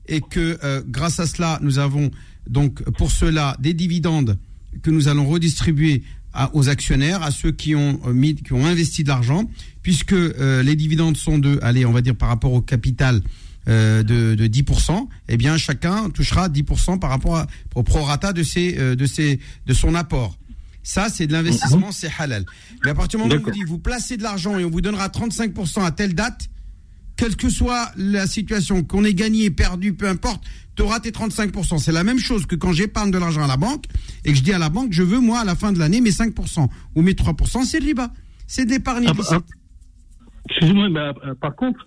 F: et que euh, grâce à cela, nous avons donc pour cela des dividendes que nous allons redistribuer à- aux actionnaires, à ceux qui ont euh, mis, qui ont investi de l'argent, puisque euh, les dividendes sont de, allez, on va dire par rapport au capital euh, de, de 10%, eh bien chacun touchera 10% par rapport à- au prorata de ses, de ses, de son apport. Ça, c'est de l'investissement, c'est halal. Mais à partir du moment où on vous dit, vous placez de l'argent et on vous donnera 35% à telle date, quelle que soit la situation, qu'on ait gagné, perdu, peu importe, tu auras tes 35%. C'est la même chose que quand j'épargne de l'argent à la banque et que je dis à la banque, je veux, moi, à la fin de l'année, mes 5% ou mes 3%, c'est le riba. C'est de l'épargne
N: Ah, bah,
F: illicite.
N: Excusez-moi, mais euh, par contre,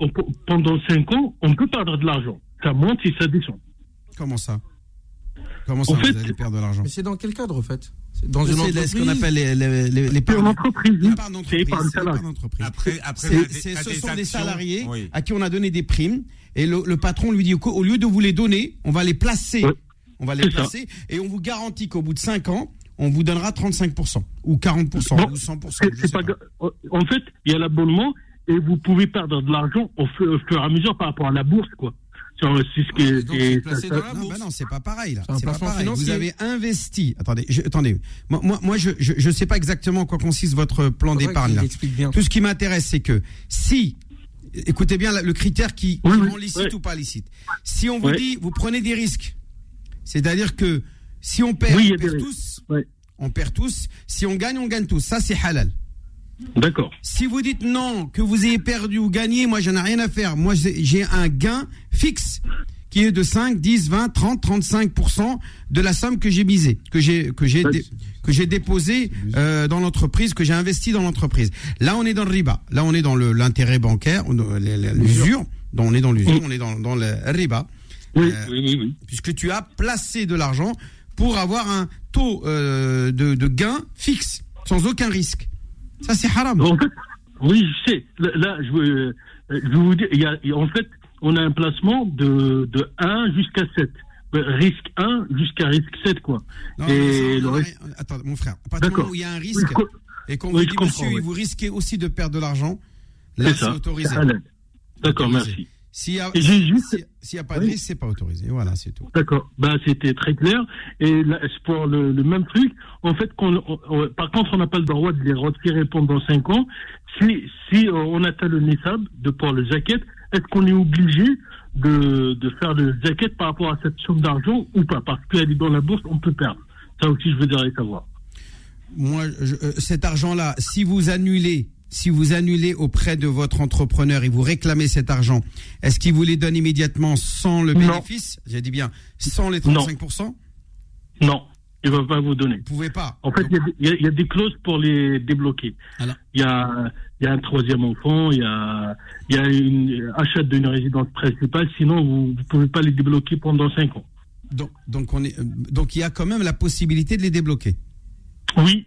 N: on pendant 5 ans, on peut perdre de l'argent. Ça monte et ça descend.
F: Comment ça? Comment ça,
N: En
F: vous
N: fait-
F: allez perdre de l'argent
C: Mais c'est dans quel cadre, en fait? C'est Dans une
F: les-
C: entreprise
F: ce qu'on appelle les, les, les,
N: oui.
F: l'épargne d'entreprise, d'entreprise.
D: Après, après,
F: C'est- ce sont des salariés
D: Oui.
F: à qui on a donné des primes et le, le patron lui dit au, au lieu de vous les donner, on va les placer. On va les
N: C'est ça.
F: placer et on vous garantit qu'au bout de 5 ans, on vous donnera 35% ou 40%
N: Non,
F: ou 100%.
N: c'est- c'est pas gra- En fait, il y a l'abonnement et vous pouvez perdre de l'argent au fur, au fur et à mesure par rapport à la bourse, quoi. C'est c'est ce qui est. et ça- ça-
F: Non, bah non, c'est pas pareil là.
N: C'est
F: pas. Vous avez investi. Attendez, je, attendez. Moi, moi, moi, je, je, je sais pas exactement en quoi consiste votre plan d'épargne.
C: qu'il
F: là.
C: explique bien.
F: Tout ce qui m'intéresse, c'est que si, écoutez bien le critère qui, qui rend licite ou pas licite. Si on vous dit, vous prenez des risques, c'est-à-dire que si on perd,
N: Oui,
F: on perd tous. On perd tous. Si on gagne, on gagne tous. Ça, c'est halal.
N: D'accord.
F: Si vous dites non, que vous ayez perdu ou gagné, moi, j'en ai rien à faire. Moi, j'ai un gain fixe qui est de 5, 10, 20, 30, 35% de la somme que j'ai misée, que j'ai que j'ai dé- que j'ai déposée euh, dans l'entreprise, que j'ai investi dans l'entreprise. Là, on est dans le riba. Là, on est dans le- l'intérêt bancaire, le- l'usure. Donc, On est dans l'usure, on est dans, dans le riba. Euh, Puisque tu as placé de l'argent pour avoir un taux euh, de, de gain fixe, sans aucun risque. Ça, c'est haram.
N: En fait, oui, je sais. Là, je veux, euh, je vous dire, il y a, en fait, on a un placement de, de 1 jusqu'à 7. Euh, Risque 1 jusqu'à risque 7, quoi.
F: Non,
N: et
F: on
N: le
F: en a
N: risque.
F: rien- Attends, mon frère, à partir où il y a un
N: Oui,
F: risque
N: co-
F: et qu'on
N: oui,
F: vous dit, monsieur,
N: oui.
F: vous risquez aussi de perdre de l'argent, là,
N: C'est
F: autorisé.
N: Halal. D'accord, merci.
F: S'il y a,
N: juste-
F: y a pas de
N: Oui.
F: risque, c'est pas autorisé. Voilà, c'est tout.
N: D'accord. Ben, c'était très clair. Et là, c'est pour le, le même truc, en fait, qu'on, on- on- par contre, on n'a pas le droit de les retirer pendant 5 ans. Si, si euh, on atteint le NISAB de pour le jacket, est-ce qu'on est obligé de, de faire le jacket par rapport à cette somme d'argent ou pas? Parce qu'elle est dans la bourse, on peut perdre. Ça aussi, je voudrais savoir.
F: Moi, je- euh, cet argent-là, si vous annulez, si vous annulez auprès de votre entrepreneur et vous réclamez cet argent, est-ce qu'il vous les donne immédiatement sans le
N: Non.
F: bénéfice? J'ai dit bien, sans les 35%
N: Non, il ne va pas vous donner. Vous
F: pouvez pas.
N: En fait, il y a des- il y, a- il y a des clauses pour les débloquer. Il y a, il y a un troisième enfant, il y a, il y a une achat d'une résidence principale, sinon vous ne pouvez pas les débloquer pendant 5 ans.
F: Donc, donc, on est, donc il y a quand même la possibilité de les débloquer.
N: Oui.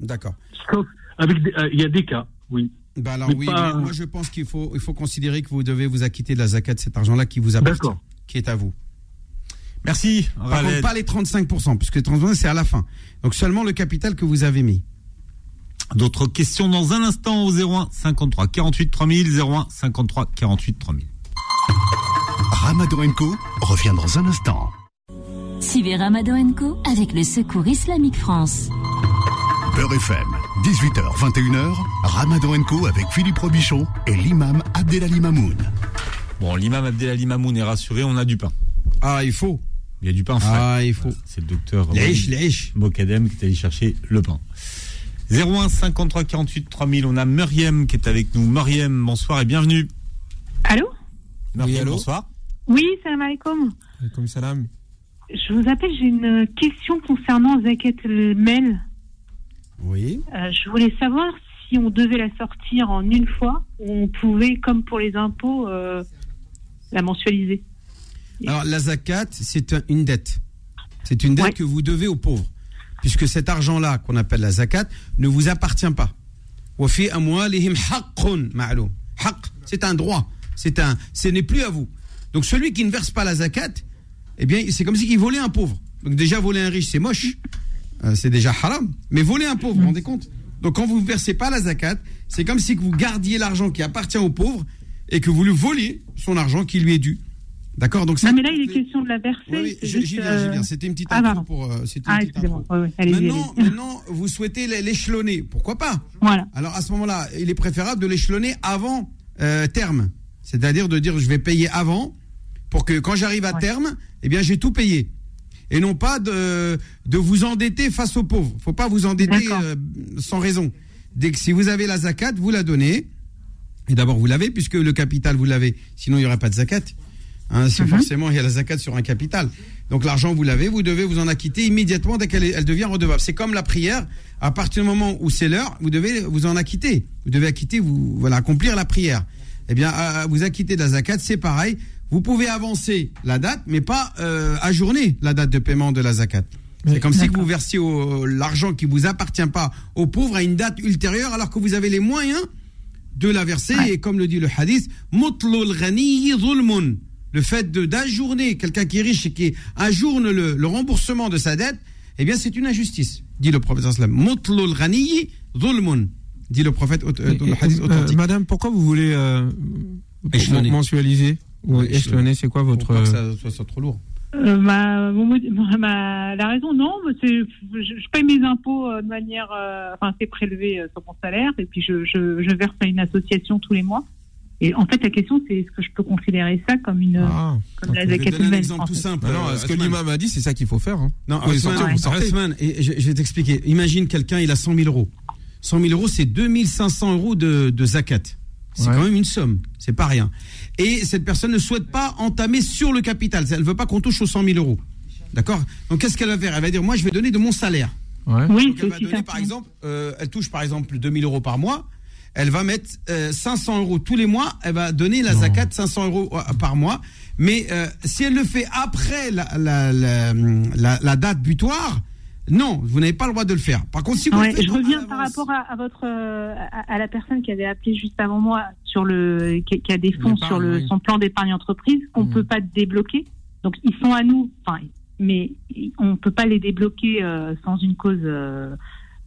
F: D'accord.
N: Sauf avec euh, il y a des cas, oui.
F: Bah alors
N: Mais
F: oui,
N: pas-
F: mais moi je pense qu'il faut, il faut considérer que vous devez vous acquitter de la zakat de cet argent-là qui vous appartient, qui est à vous.
D: Merci.
F: Par
D: Raled.
F: contre, pas les 35%, puisque les 35% c'est à la fin. Donc seulement le capital que vous avez mis.
D: D'autres questions dans un instant au 01 53 48 3000 01 53 48 3000.
B: Ramadan Co revient dans un instant.
A: Suivez Ramadan Co avec le Secours Islamique France.
B: Beurre FM, 18h, 21h, Ramadan Co avec Philippe Robichon et l'imam Abdelali Mamoun.
D: Bon, l'imam Abdelali Mamoun est rassuré, on a du pain.
F: Ah, il faut.
D: Il y a du pain frais.
F: Ah, il faut.
D: C'est le docteur. Mokadem qui est allé chercher le pain. 01 53 48 3000, on a Muriam qui est avec nous. Muriam, bonsoir et bienvenue.
O: Allô?
D: Muriam,
C: allô?
D: bonsoir.
O: Oui, salam alaikum.
C: Comme salam.
O: Je vous appelle, j'ai une question concernant Zakat el-Mel.
F: Oui.
O: Euh, je voulais savoir si on devait la sortir en une fois, ou on pouvait, comme pour les impôts, euh, la mensualiser.
F: Alors la zakat, c'est une dette. C'est une dette que vous devez aux pauvres, puisque cet argent-là qu'on appelle la zakat ne vous appartient pas. C'est un droit, c'est un, ce n'est plus à vous. Donc celui qui ne verse pas la zakat, eh bien, c'est comme si il volait un pauvre. Donc déjà voler un riche, c'est moche. Euh, c'est déjà haram. Mais voler un pauvre, vous vous rendez compte Donc quand vous ne versez pas la zakat, c'est comme si vous gardiez l'argent qui appartient au pauvre et que vous lui voliez son argent qui lui est dû. D'accord Donc ça,
O: Non, mais là, il est question de la verser.
F: oui, oui,
O: juste, euh,
F: viens. C'était une petite
O: Ah,
F: intro pour. euh, une
O: Ah,
F: petite
O: excusez-moi.
F: intro. Maintenant, maintenant, vous souhaitez l'é- l'échelonner. Pourquoi pas
O: Voilà.
F: Alors à ce moment-là, il est préférable de l'échelonner avant euh, terme. C'est-à-dire de dire je vais payer avant pour que quand j'arrive à terme, eh bien j'ai tout payé. Et non pas de, de vous endetter face aux pauvres. faut pas vous endetter euh, sans raison. Dès que si vous avez la zakat, vous la donnez. Et d'abord, vous l'avez, puisque le capital, vous l'avez. Sinon, il n'y aurait pas de zakat. Hein, si Forcément, il y a la zakat sur un capital. Donc, l'argent, vous l'avez, vous devez vous en acquitter immédiatement dès qu'elle elle devient redevable. C'est comme la prière. À partir du moment où c'est l'heure, vous devez vous en acquitter. Vous devez acquitter, vous, voilà, accomplir la prière. Eh bien, à- à vous acquitter de la zakat, c'est pareil. Vous pouvez avancer la date, mais pas euh, ajourner la date de paiement de la zakat. C'est comme si vous versiez l'argent qui vous appartient pas aux pauvres à une date ultérieure, alors que vous avez les moyens de la verser. Et comme le dit le hadith, le fait d'ajourner quelqu'un qui est riche et qui ajourne le, le remboursement de sa dette, eh bien c'est une injustice, dit le prophète dit le prophète euh, dans le hadith
C: Euh,
F: authentique.
C: madame, pourquoi vous voulez euh, mensualiser ou
F: Ouais,
C: échelonner, c'est quoi votre
F: Pour pas que ça soit, soit trop lourd.
O: Euh, ma, mon mot- ma- la raison, non, je, je paye mes impôts euh, de manière, euh, enfin, c'est prélevé euh, sur mon salaire, et puis je, je, je verse à une association tous les mois. Et en fait, la question, c'est est-ce que je peux considérer ça comme une, comme la
F: Je vais
O: zakat
F: donner un exemple
O: en
F: tout
O: fait.
F: simple.
C: Ah non,
F: euh,
C: ce que l'imam a dit, c'est ça qu'il faut faire. hein.
F: Non,
C: vous.
F: Othman, et je, je vais t'expliquer. Imagine quelqu'un, il a 100 000 euros. 100 000 euros, c'est 2500 euros de, de zakat. C'est
C: Ouais.
F: quand même une somme. C'est pas rien. Et cette personne ne souhaite pas entamer sur le capital. Elle veut pas qu'on touche aux 100 000 euros. D'accord? Donc, qu'est-ce qu'elle va faire? Elle va dire, moi, je vais donner de mon salaire.
C: Ouais.
O: Oui,
F: Donc, elle va donner, par exemple, euh, elle touche, par exemple, 2000 euros par mois. Elle va mettre euh, 500 euros tous les mois. Elle va donner la zakat 500 euros euh, par mois. Mais euh, si elle le fait après la, la, la, la- la date butoir, non, vous n'avez pas le droit de le faire. Par contre, si vous
O: Ouais,
F: le faites
O: je
F: en-
O: reviens par rapport à, à votre euh, à, à la personne qui avait appelé juste avant moi sur le qui, qui a des fonds sur le
C: oui.
O: son plan d'épargne entreprise qu'on
C: Mhm.
O: peut pas débloquer. Donc ils sont à nous, enfin mais on peut pas les débloquer euh, sans une cause euh,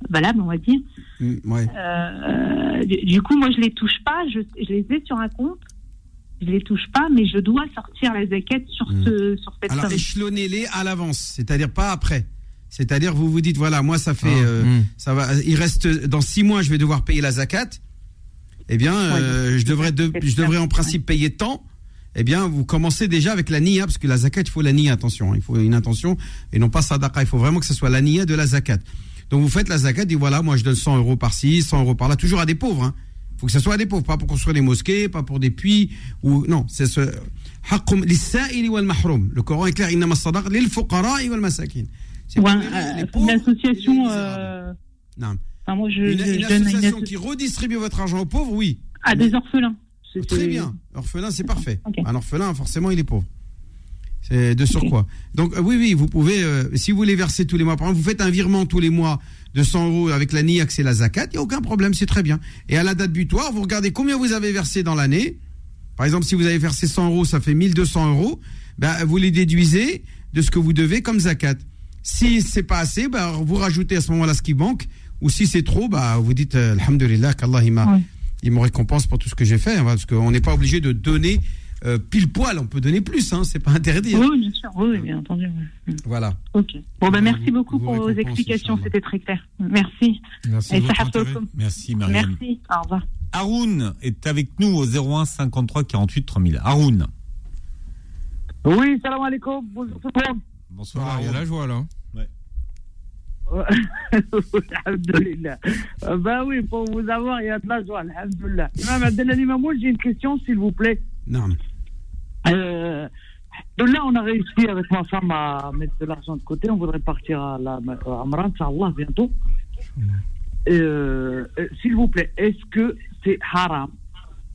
O: valable, on va dire.
F: Mm, ouais.
O: Du, du coup, moi je les touche pas, je, je les ai sur un compte, je les touche pas, mais je dois sortir la zaquette sur ce sur cette
F: Alors échelonnez-les à l'avance, c'est-à-dire pas après. C'est-à-dire, vous vous dites, voilà, moi, ça fait,
C: ah,
F: euh,
C: hmm.
F: ça va, il reste, dans six mois, je vais devoir payer la zakat. Eh bien, euh, je devrais, je devrais en principe payer tant. Eh bien, vous commencez déjà avec la niya, parce que la zakat, il faut la niya, attention. Hein. Il faut une intention et non pas sadaqa. Il faut vraiment que ce soit la niya de la zakat. Donc, vous faites la zakat, et voilà, moi, je donne 100 euros par-ci, 100 euros par-là, toujours à des pauvres, hein faut que ça soit à des pauvres, pas pour construire des mosquées, pas pour des puits ou non, c'est ce Le Coran est clair, Ouais,
O: une association.
F: Non. Une, association qui redistribue votre argent aux pauvres, oui.
O: À des orphelins.
F: Très bien. Orphelin, c'est parfait. Un orphelin, forcément, il est pauvre. C'est de sur Okay. Donc, euh, oui, oui, vous pouvez, euh, si vous voulez verser tous les mois, par exemple, vous faites un virement tous les mois de 100 euros avec la NIAC et la Zakat, il n'y a aucun problème, c'est très bien. Et à la date butoir, vous regardez combien vous avez versé dans l'année. Par exemple, si vous avez versé 100 euros, ça fait 1200 euros. Ben, vous les déduisez de ce que vous devez comme Zakat. Si c'est pas assez, ben, vous rajoutez à ce moment-là ce qui manque. Ou si c'est trop, bah, vous dites, euh, Alhamdulillah, qu'Allah, il m'a, il me récompense pour tout ce que j'ai fait. hein, parce qu'on n'est pas obligé de donner euh, pile poil. On peut donner plus, hein, c'est pas interdit. hein.
O: Oui, bien sûr, oui, bien entendu. oui.
F: Voilà.
O: Ok. Bon, ben merci beaucoup
F: vous
O: pour vos explications, c'était très clair. Merci.
D: Merci
O: Et
D: Merci.
O: Merci. Au revoir.
D: Haroun est avec nous au 01 53 48 3000. Haroun.
P: Oui, salam alaikum, bonjour tout le monde.
D: Bonsoir.
C: il y a la joie là.
P: Alhamdulillah. Ben oui, pour vous avoir, il y a de la joie, alhamdulillah. Imam Abdelali Mamoul, j'ai une question, s'il vous plaît.
F: Non.
P: Euh, donc là, on a réussi avec ma femme à mettre de l'argent de côté. On voudrait partir à la à Amran, Inch'Allah, bientôt. Euh, euh, s'il vous plaît, est-ce que c'est haram,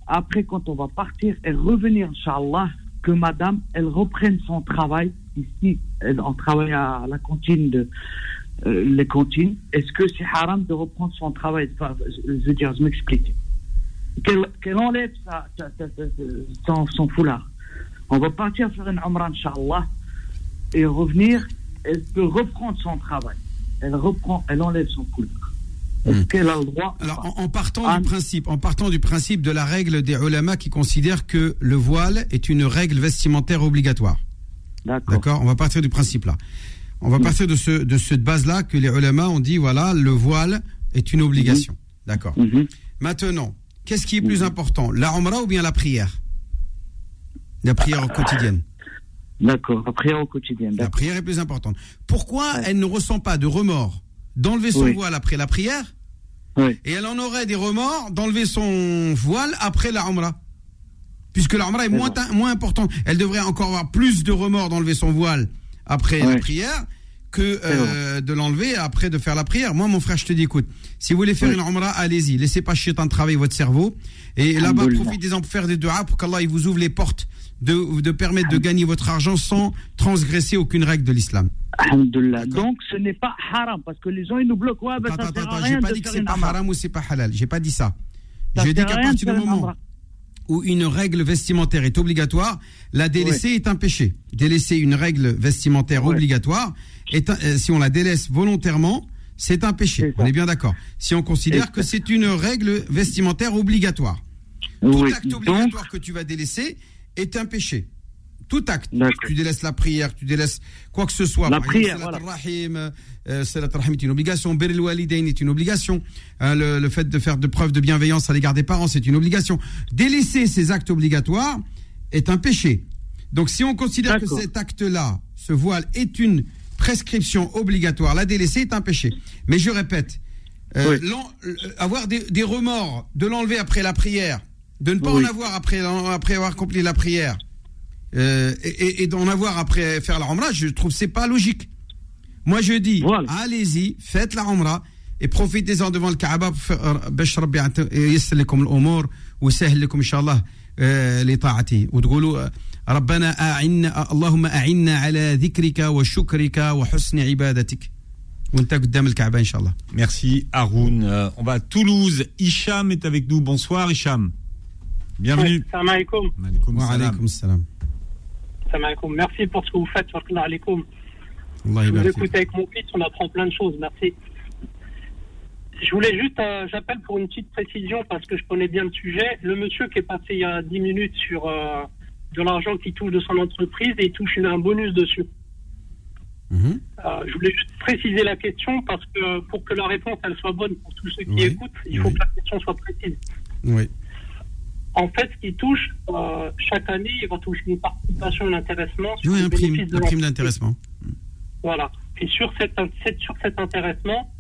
P: après quand on va partir et revenir, Inch'Allah, que madame, elle reprenne son travail ici, elle, on travaille à la cantine de euh, les cantines. Est-ce que c'est haram de reprendre son travail? Je je veux dire, je m'explique. Qu'elle enlève son foulard. On va partir faire une Umrah, Inch'Allah, et revenir, elle peut reprendre son travail. Elle reprend, elle enlève son foulard. Est-ce qu'elle a le droit
F: Alors, en, en partant du principe, en partant du principe de la règle des ulama qui considèrent que le voile est une règle vestimentaire obligatoire. D'accord. On va partir du principe là. On va partir de ce de cette base là que les ulama ont dit voilà le voile est une obligation. D'accord. Maintenant, qu'est-ce qui est plus important, la umrah ou bien la prière? La prière quotidienne.
P: D'accord, la prière au quotidien.
F: La prière est plus importante. Pourquoi elle ne ressent pas de remords d'enlever son
P: Oui.
F: voile après la prière Et elle en aurait des remords d'enlever son voile après la Umrah Puisque la Umrah est moins, moins importante. Elle devrait encore avoir plus de remords d'enlever son voile après la prière que euh, de l'enlever après de faire la prière. Moi, mon frère, je te dis, écoute, si vous voulez faire
P: Oui.
F: une Umrah, allez-y. Laissez pas Shaitan travailler votre cerveau. Et là-bas, profitez-en pour faire des doigts pour qu'Allah vous ouvre les portes de, de permettre de gagner votre argent sans transgresser aucune règle de l'islam.
P: Donc, ce n'est pas haram, parce que les gens, ils nous bloquent. Ouais, ben, ça
F: Attends, j'ai pas dit que c'est pas haram ou c'est pas halal. J'ai pas dit ça.
P: Ça
F: Je dis qu'à partir du moment où une règle vestimentaire est obligatoire, la délaisser est un péché. Délaisser une règle vestimentaire obligatoire, est un- euh, si on la délaisse volontairement, c'est un péché. On est bien d'accord. Si on considère que c'est une règle vestimentaire obligatoire. Tout acte obligatoire que tu vas délaisser est un péché. Tout acte. Tu délaisses la prière, tu délaisses quoi que ce soit.
P: La
F: Par exemple,
P: prière,
F: Salat
P: voilà.
F: al-Rahim, euh, Salat al-Rahim est une obligation. Birr al-Walidain est une obligation. Hein, le, le fait de faire de preuves de bienveillance à l'égard des parents, c'est une obligation. Délaisser ces actes obligatoires est un péché. Donc si on considère que cet acte-là, ce voile, est une prescription obligatoire, la délaisser est un péché. Mais je répète, euh, euh, avoir des, des remords de l'enlever après la prière, de ne pas
P: Oui.
F: en avoir après, après avoir accompli la prière, euh, et, et- et d'en avoir après faire la Umrah, je trouve que c'est pas logique. Moi je dis, allez-y, faites la Umrah et profitez-en devant le Kaaba pour faire- euh, باش ربي يعت- ييسر لكم الامور ويسهل لكم ان شاء الله آه، لطاعته وتقولوا آه، ربنا أعنا اللهم أعنا على ذكرك وشكرك وحسن عبادتك وانت قدام الكعبة ان شاء الله
D: Merci Haroun. Euh, on va à Toulouse. Hicham est avec nous. Bonsoir Hicham. Bienvenue.
Q: Salam alaikum.
F: Wa
D: salam.
F: salam.
Q: Salam alaikum. Merci pour ce que vous faites. Barakallah alaikum. Je vous
F: yabarak
Q: écoute avec mon fils, on apprend plein de choses. Merci. Je voulais juste, euh, j'appelle pour une petite précision parce que je connais bien le sujet. Le monsieur qui est passé il y a 10 minutes sur euh, de l'argent qu'il touche de son entreprise et il touche un bonus dessus.
F: Mhm.
Q: Euh, je voulais juste préciser la question parce que pour que la réponse elle soit bonne pour tous ceux qui
F: Oui.
Q: écoutent, il faut que la question soit précise.
F: Oui.
Q: En fait, ce qu'il touche, euh, chaque année, il va toucher une participation, un intéressement sur
F: Oui, un prime,
Q: de
F: un prime d'intéressement.
Q: Voilà. Et sur, cette, cette- sur cet intéressement,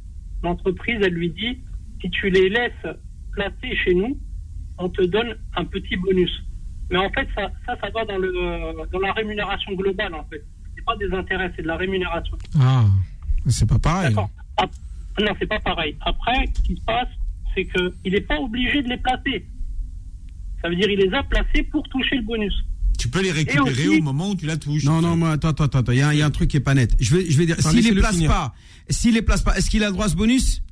Q: l'entreprise, elle lui dit si tu les laisses placer chez nous, on te donne un petit bonus. Mais en fait, ça, ça, ça va dans, le, dans la rémunération globale, en fait. C'est pas des intérêts, c'est de la rémunération.
C: Ah, c'est pas pareil.
Q: Ah, non, c'est pas pareil. Après, ce qui se passe, c'est qu'il n'est pas obligé de les placer. Ça veut dire qu'il les a placés pour toucher le bonus.
D: Tu peux les récupérer
F: aussi-
D: au moment où tu la touches.
F: Non, non, moi, attends, attends, attends, il y, a un- il y a un truc qui est pas net. Je vais, je vais dire, s'il les place pas, s'il les place pas, est-ce qu'il a le droit à ce bonus?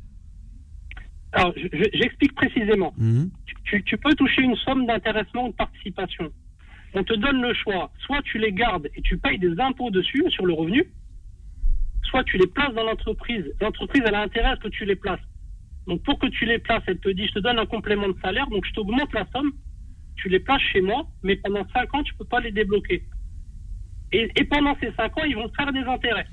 Q: Alors, je- je- j'explique précisément.
F: Mhm.
Q: Tu, tu- tu peux toucher une somme d'intéressement ou de participation. On te donne le choix. Soit tu les gardes et tu payes des impôts dessus, sur le revenu, soit tu les places dans l'entreprise. L'entreprise, elle a intérêt à ce que tu les places. Donc, pour que tu les places, elle te dit, je te donne un complément de salaire, donc je t'augmente la somme, tu les places chez moi, mais pendant 5 ans, tu peux pas les débloquer. Et, et pendant ces 5 ans, ils vont faire des intérêts.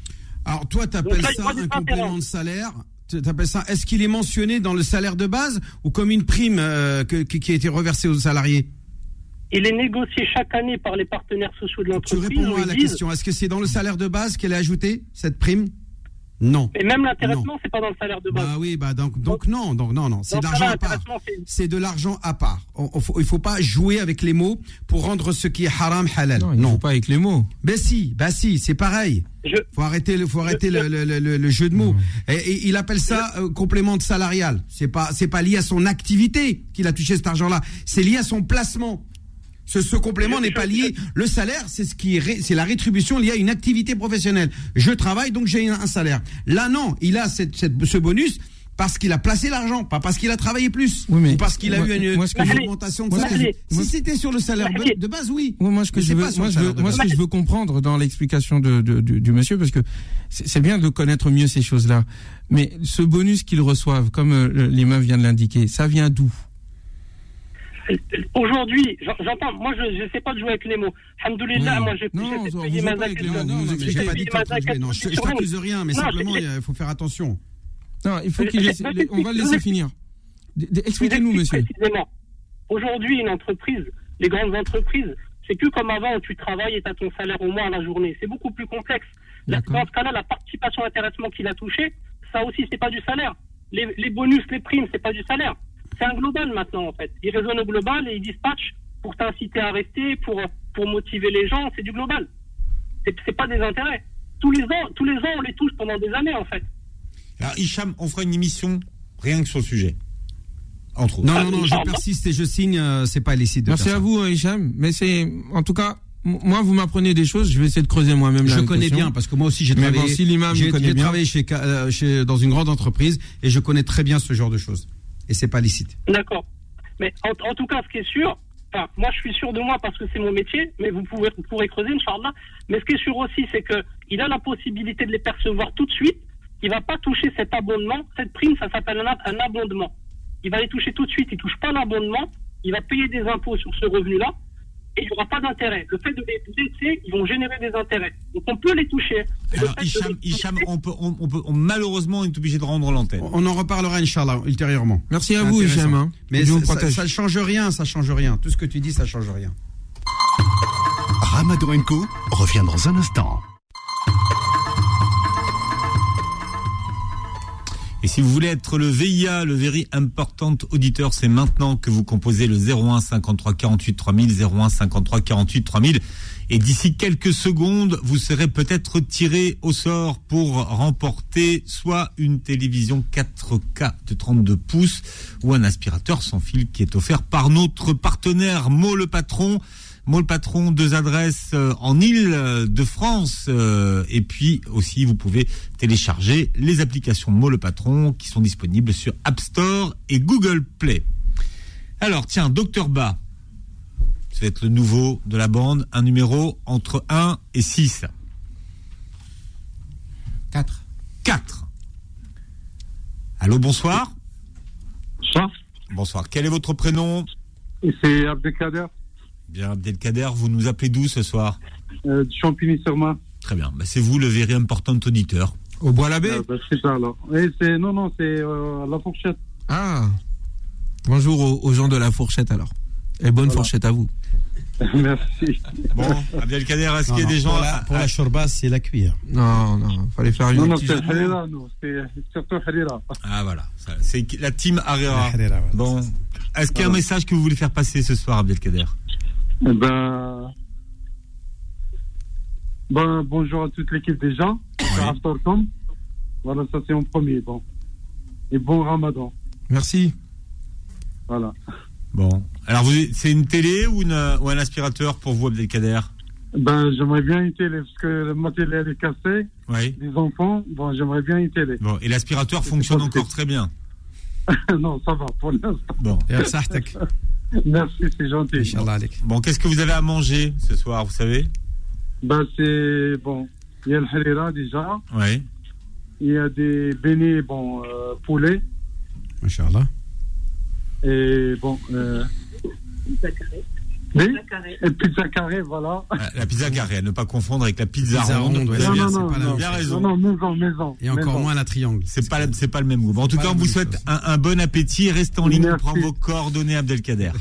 F: Alors, toi,
Q: il y
F: ça un complément de salaire? Tu T'appelles ça Est-ce qu'il est mentionné dans le salaire de base ou comme une prime euh, que- qui, a été reversée aux salariés?
Q: Il est négocié chaque année par les partenaires sociaux de
F: Tu
Q: l'entreprise.
F: réponds-moi
Q: où
F: à la
Q: disent-
F: question. Est-ce que c'est dans le salaire de base qu'elle est ajoutée cette prime? Non.
Q: Et même l'intéressement, c'est pas dans le salaire de base.
F: Bah oui, bah donc, donc non, donc non, non, c'est de l'argent à part.
Q: c'est-
F: de l'argent à part. On- on faut- il faut pas jouer avec les mots pour rendre ce qui est haram halal. Non, il faut
C: pas avec les mots.
F: Ben si, bah si, c'est pareil. Faut arrêter le, faut arrêter le, le- le- le- le jeu de mots. Et, et il appelle ça euh, complément de salarial. C'est pas, c'est pas lié à son activité qu'il a touché cet argent-là. C'est lié à son placement. Ce, ce complément n'est pas lié. Le salaire, c'est ce qui est, c'est la rétribution liée à une activité professionnelle. Je travaille, donc j'ai un, salaire. Là, non, il a cette, cette- ce bonus parce qu'il a placé l'argent, pas parce qu'il a travaillé plus, ou parce qu'il a
C: moi-
F: eu une,
C: moi, ce que
F: une
C: je-
F: augmentation de
C: moi,
F: salaire. Si c'était sur le salaire de de base, oui.
C: Moi, ce que
F: Mais
C: je veux,
F: pas sur
C: moi,
F: le
C: je veux,
F: salaire de
C: moi, ce
F: base.
C: que je veux comprendre dans l'explication de, de- du, du monsieur, parce que c'est c'est bien de connaître mieux ces choses-là. Mais ce bonus qu'ils reçoivent, comme euh, l'imam vient de l'indiquer, ça vient d'où?
Q: Aujourd'hui, j'en- j'entends, moi je ne sais pas de jouer avec les mots. Alhamdoulilah,
F: Oui.
Q: moi j'ai
F: Non, pas
Q: ma
F: avec
Q: zakat.
F: les mots, vous nous expliquez
Q: J'ai
F: pas
Q: payé
F: dit que. Non, je, t'accuse de rien, mais
Q: Non,
F: simplement, il faut faire attention.
C: Non, il faut qu'il on va le
Q: je-
C: laisser finir. Expliquez-nous,
Q: explique
C: monsieur.
Q: Précisément. Aujourd'hui, une entreprise, les grandes entreprises, c'est plus comme avant où tu travailles et tu as ton salaire au mois à la journée. C'est beaucoup plus complexe. Là, dans ce cas-là, la participation intéressement qu'il a touché, ça aussi, c'est pas du salaire. Les, les bonus, les primes, c'est pas du salaire. C'est un global maintenant, en fait. Ils raisonnent au global et ils dispatchent pour t'inciter à rester, pour, pour motiver les gens. C'est du global. C'est c'est pas des intérêts. Tous les ans, tous les ans, on les touche pendant des années, en fait.
D: Alors, Hicham, on fera une émission rien que sur le sujet. Entre autres.
F: Non, non, non, je persiste et je signe, euh, c'est pas illicite de
C: Merci
F: faire
C: à vous, euh, Hicham. Mais c'est, en tout cas, moi, vous m'apprenez des choses. Je vais essayer de creuser moi-même.
F: Je
C: la
F: connais
C: question.
F: bien parce que moi aussi j'ai travaillé.
C: bon, si l'imam
F: j'ai
C: me connaît
F: j'ai
C: bien.
F: travaillé chez, euh, chez- dans une grande entreprise et je connais très bien ce genre de choses. Et c'est pas licite.
Q: D'accord. Mais en, tout cas, ce qui est sûr, moi je suis sûr de moi parce que c'est mon métier, mais vous, pouvez, vous pourrez creuser, Inch'Allah. Mais ce qui est sûr aussi, c'est qu'il a la possibilité de les percevoir tout de suite. Il va pas toucher cet abondement. Cette prime, ça s'appelle un, un abondement. Il va les toucher tout de suite. Il touche pas l'abondement. Il va payer des impôts sur ce revenu-là. Et il n'y aura pas d'intérêt. Le fait de les laisser, ils vont générer des intérêts. Donc on peut les toucher.
D: Alors,
Q: fait de
D: Hicham,
Q: les-
D: Hicham, on peut, on, on peut, on- malheureusement, on est obligé de rendre l'antenne.
F: On en reparlera, Inch'Allah, ultérieurement.
C: Merci à vous. Hicham, hein.
F: Mais ça, ça change rien, ça change rien. Tout ce que tu dis, ça change rien.
B: Ramadan Co revient dans un instant.
D: Si vous voulez être le VIA, le Very Important Auditeur, c'est maintenant que vous composez le 01 53 48 3000, 01 53 48 3000. Et d'ici quelques secondes, vous serez peut-être tiré au sort pour remporter soit une télévision 4K de 32 pouces ou un aspirateur sans fil qui est offert par notre partenaire Mo le Patron. Moi, le patron, deux adresses euh, en Île-de-France. euh, et puis aussi, vous pouvez télécharger les applications Moi, le patron qui sont disponibles sur App Store et Google Play. Alors, tiens, Docteur Ba, ça va être le nouveau de la bande, un numéro entre 1 et 6.
G: 4.
D: 4. Allô, bonsoir.
N: Bonsoir.
D: Bonsoir. Quel est votre prénom?
N: C'est Abdelkader,
D: Bien, Abdelkader, vous nous appelez d'où ce soir
N: euh, Champigny-sur-Marne.
D: Très bien. Bah, c'est vous le very important auditeur.
C: Au bois l'abbé
N: Euh, bah, c'est ça, alors. Et non, non, c'est euh, la fourchette.
C: Ah. Bonjour aux, aux gens de la fourchette alors. Et bonne
N: Voilà.
C: fourchette à vous.
N: Merci.
D: Bon, Abdelkader, est-ce qu'il y a
F: Non,
D: des gens
F: pour la, pour la shorba, c'est la cuillère.
C: Non, non, fallait faire une
N: Non, non, c'est Harira, nous. C'est surtout Harira.
D: Ah voilà, c'est la team
F: voilà.
D: Bon, est-ce qu'il y a un message que vous voulez faire passer ce soir, Abdelkader?
N: Eh ben, ben, bonjour à toute l'équipe déjà. Aftercom. Voilà, ça c'est en premier. Bon. Et bon ramadan.
C: Merci.
N: Voilà.
D: Bon. Alors, vous, c'est une télé ou, une, ou un aspirateur pour vous, Abdelkader?
R: Ben, j'aimerais bien une télé, parce que ma télé, elle est cassée.
D: Oui.
R: Les enfants, bon, j'aimerais bien une télé.
D: Bon, et l'aspirateur fonctionne encore très bien?
R: non, ça va, pour l'instant.
D: Bon.
R: Merci, c'est gentil.
D: Bon, qu'est-ce que vous avez à manger ce soir, vous savez?
R: Ben, c'est, bon, il y a le harira déjà.
D: Oui.
R: Il y a des beignets, bon, euh, poulet.
F: Inch'Allah.
R: Et bon, euh, oui, et pizza carré, voilà.
D: Ah, La pizza carrée, à ne pas confondre avec la pizza,
F: Pizza
D: ronde.
F: ouais, c'est
D: bien-
F: pas la
D: raison.
R: Non, non, maison, maison.
F: Et encore
R: maison.
F: moins la triangle.
D: C'est pas, c'est pas le même goût. Bon, en tout
F: pas
D: cas, on vous souhaite un, un bon appétit. Restez en ligne, on prend vos coordonnées, Abdelkader.